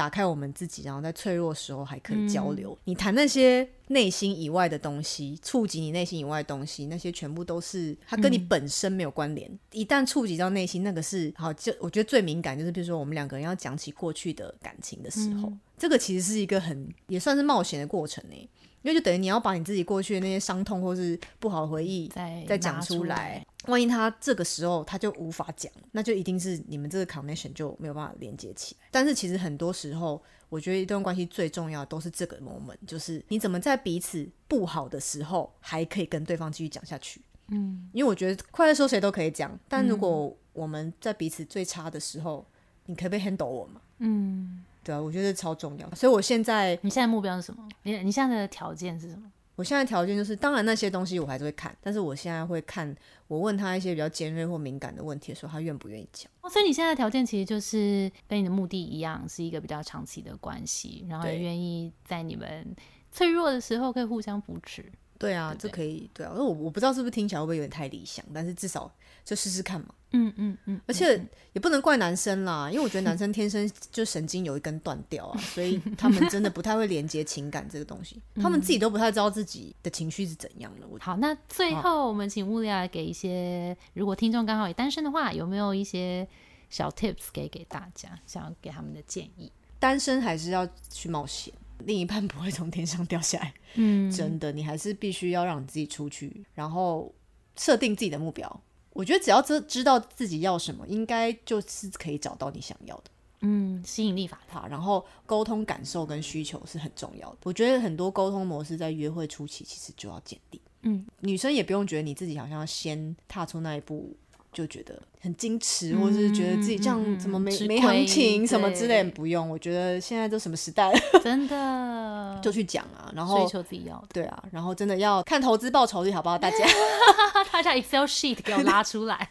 Speaker 1: 打开我们自己，然后在脆弱的时候还可以交流。你谈那些内心以外的东西，触及你内心以外的东西，那些全部都是它跟你本身没有关联。一旦触及到内心，那个是好，就我觉得最敏感就是，比如说我们两个人要讲起过去的感情的时候，这个其实是一个很也算是冒险的过程呢。因为就等于你要把你自己过去的那些伤痛或是不好的回忆
Speaker 2: 再
Speaker 1: 再讲出来
Speaker 2: 来，
Speaker 1: 万一他这个时候他就无法讲，那就一定是你们这个 connection 就没有办法连接起来。但是其实很多时候，我觉得一段关系最重要的都是这个 moment，就是你怎么在彼此不好的时候还可以跟对方继续讲下去。
Speaker 2: 嗯，
Speaker 1: 因为我觉得快乐时候谁都可以讲，但如果我们在彼此最差的时候，你可不可以 handle 我嘛？
Speaker 2: 嗯，
Speaker 1: 对啊，我觉得超重要。所以我现在
Speaker 2: 你现在目标是什么？你你现在的条件是什么？
Speaker 1: 我我现在条件就是，当然那些东西我还是会看，但是我现在会看，我问他一些比较尖锐或敏感的问题的时候，他愿不愿意讲。
Speaker 2: 哦，所以你现在条件其实就是跟你的目的一样，是一个比较长期的关系，然后也愿意在你们脆弱的时候可以互相扶持。
Speaker 1: 对啊，这可以。对啊，我我不知道是不是听起来会不会有点太理想，但是至少就试试看嘛。嗯嗯嗯，而且也不能怪男生啦，因为我觉得男生天生就神经有一根断掉啊，[laughs] 所以他们真的不太会连接情感这个东西，他们自己都不太知道自己的情绪是怎样的。
Speaker 2: 好，那最后我们请物料给一些，如果听众刚好也单身的话，有没有一些小 tips 给给大家，想要给他们的建议？
Speaker 1: 单身还是要去冒险，另一半不会从天上掉下来。嗯，真的，你还是必须要让你自己出去，然后设定自己的目标。我觉得只要知知道自己要什么，应该就是可以找到你想要的。
Speaker 2: 嗯，吸引力法
Speaker 1: 哈，然后沟通感受跟需求是很重要的。我觉得很多沟通模式在约会初期其实就要建立。嗯，女生也不用觉得你自己好像要先踏出那一步。就觉得很矜持，或者是觉得自己这样怎么没没行情什么之类，不用。我觉得现在都什么时代了，[laughs]
Speaker 2: 真的
Speaker 1: 就去讲啊，然后
Speaker 2: 追求自己要的。
Speaker 1: 对啊，然后真的要看投资报酬率好不好？大家，[laughs]
Speaker 2: 大家 Excel sheet 给我 [laughs] 拉出来，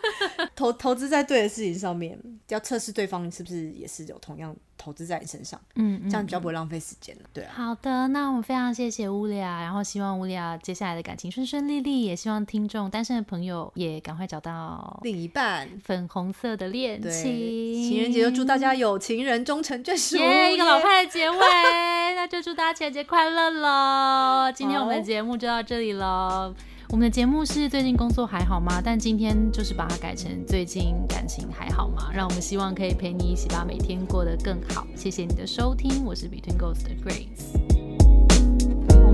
Speaker 2: [laughs]
Speaker 1: 投投资在对的事情上面，要测试对方是不是也是有同样。投资在你身上，嗯，这样比较不会浪费时间了，对啊。
Speaker 2: 好的，那我们非常谢谢乌利亚，然后希望乌利亚接下来的感情顺顺利利，也希望听众单身的朋友也赶快找到
Speaker 1: 另一半，
Speaker 2: 粉红色的恋情。
Speaker 1: 情人节就祝大家有情人终成眷属，
Speaker 2: 一个老派的结尾，[laughs] 那就祝大家情人节快乐喽！今天我们的节目就到这里喽。我们的节目是最近工作还好吗？但今天就是把它改成最近感情还好吗？让我们希望可以陪你一起把每天过得更好。谢谢你的收听，我是 Between Ghosts 的 Grace。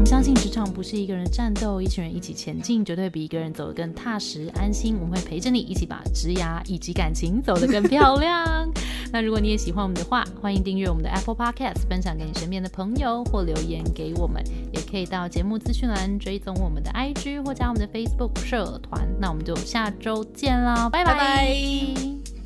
Speaker 2: 相信职场不是一个人战斗，一群人一起前进，绝对比一个人走得更踏实安心。我们会陪着你一起把职涯以及感情走得更漂亮。[laughs] 那如果你也喜欢我们的话，欢迎订阅我们的 Apple Podcast，分享给你身边的朋友，或留言给我们，也可以到节目资讯栏追踪我们的 IG 或加我们的 Facebook 社团。那我们就下周见啦，拜拜。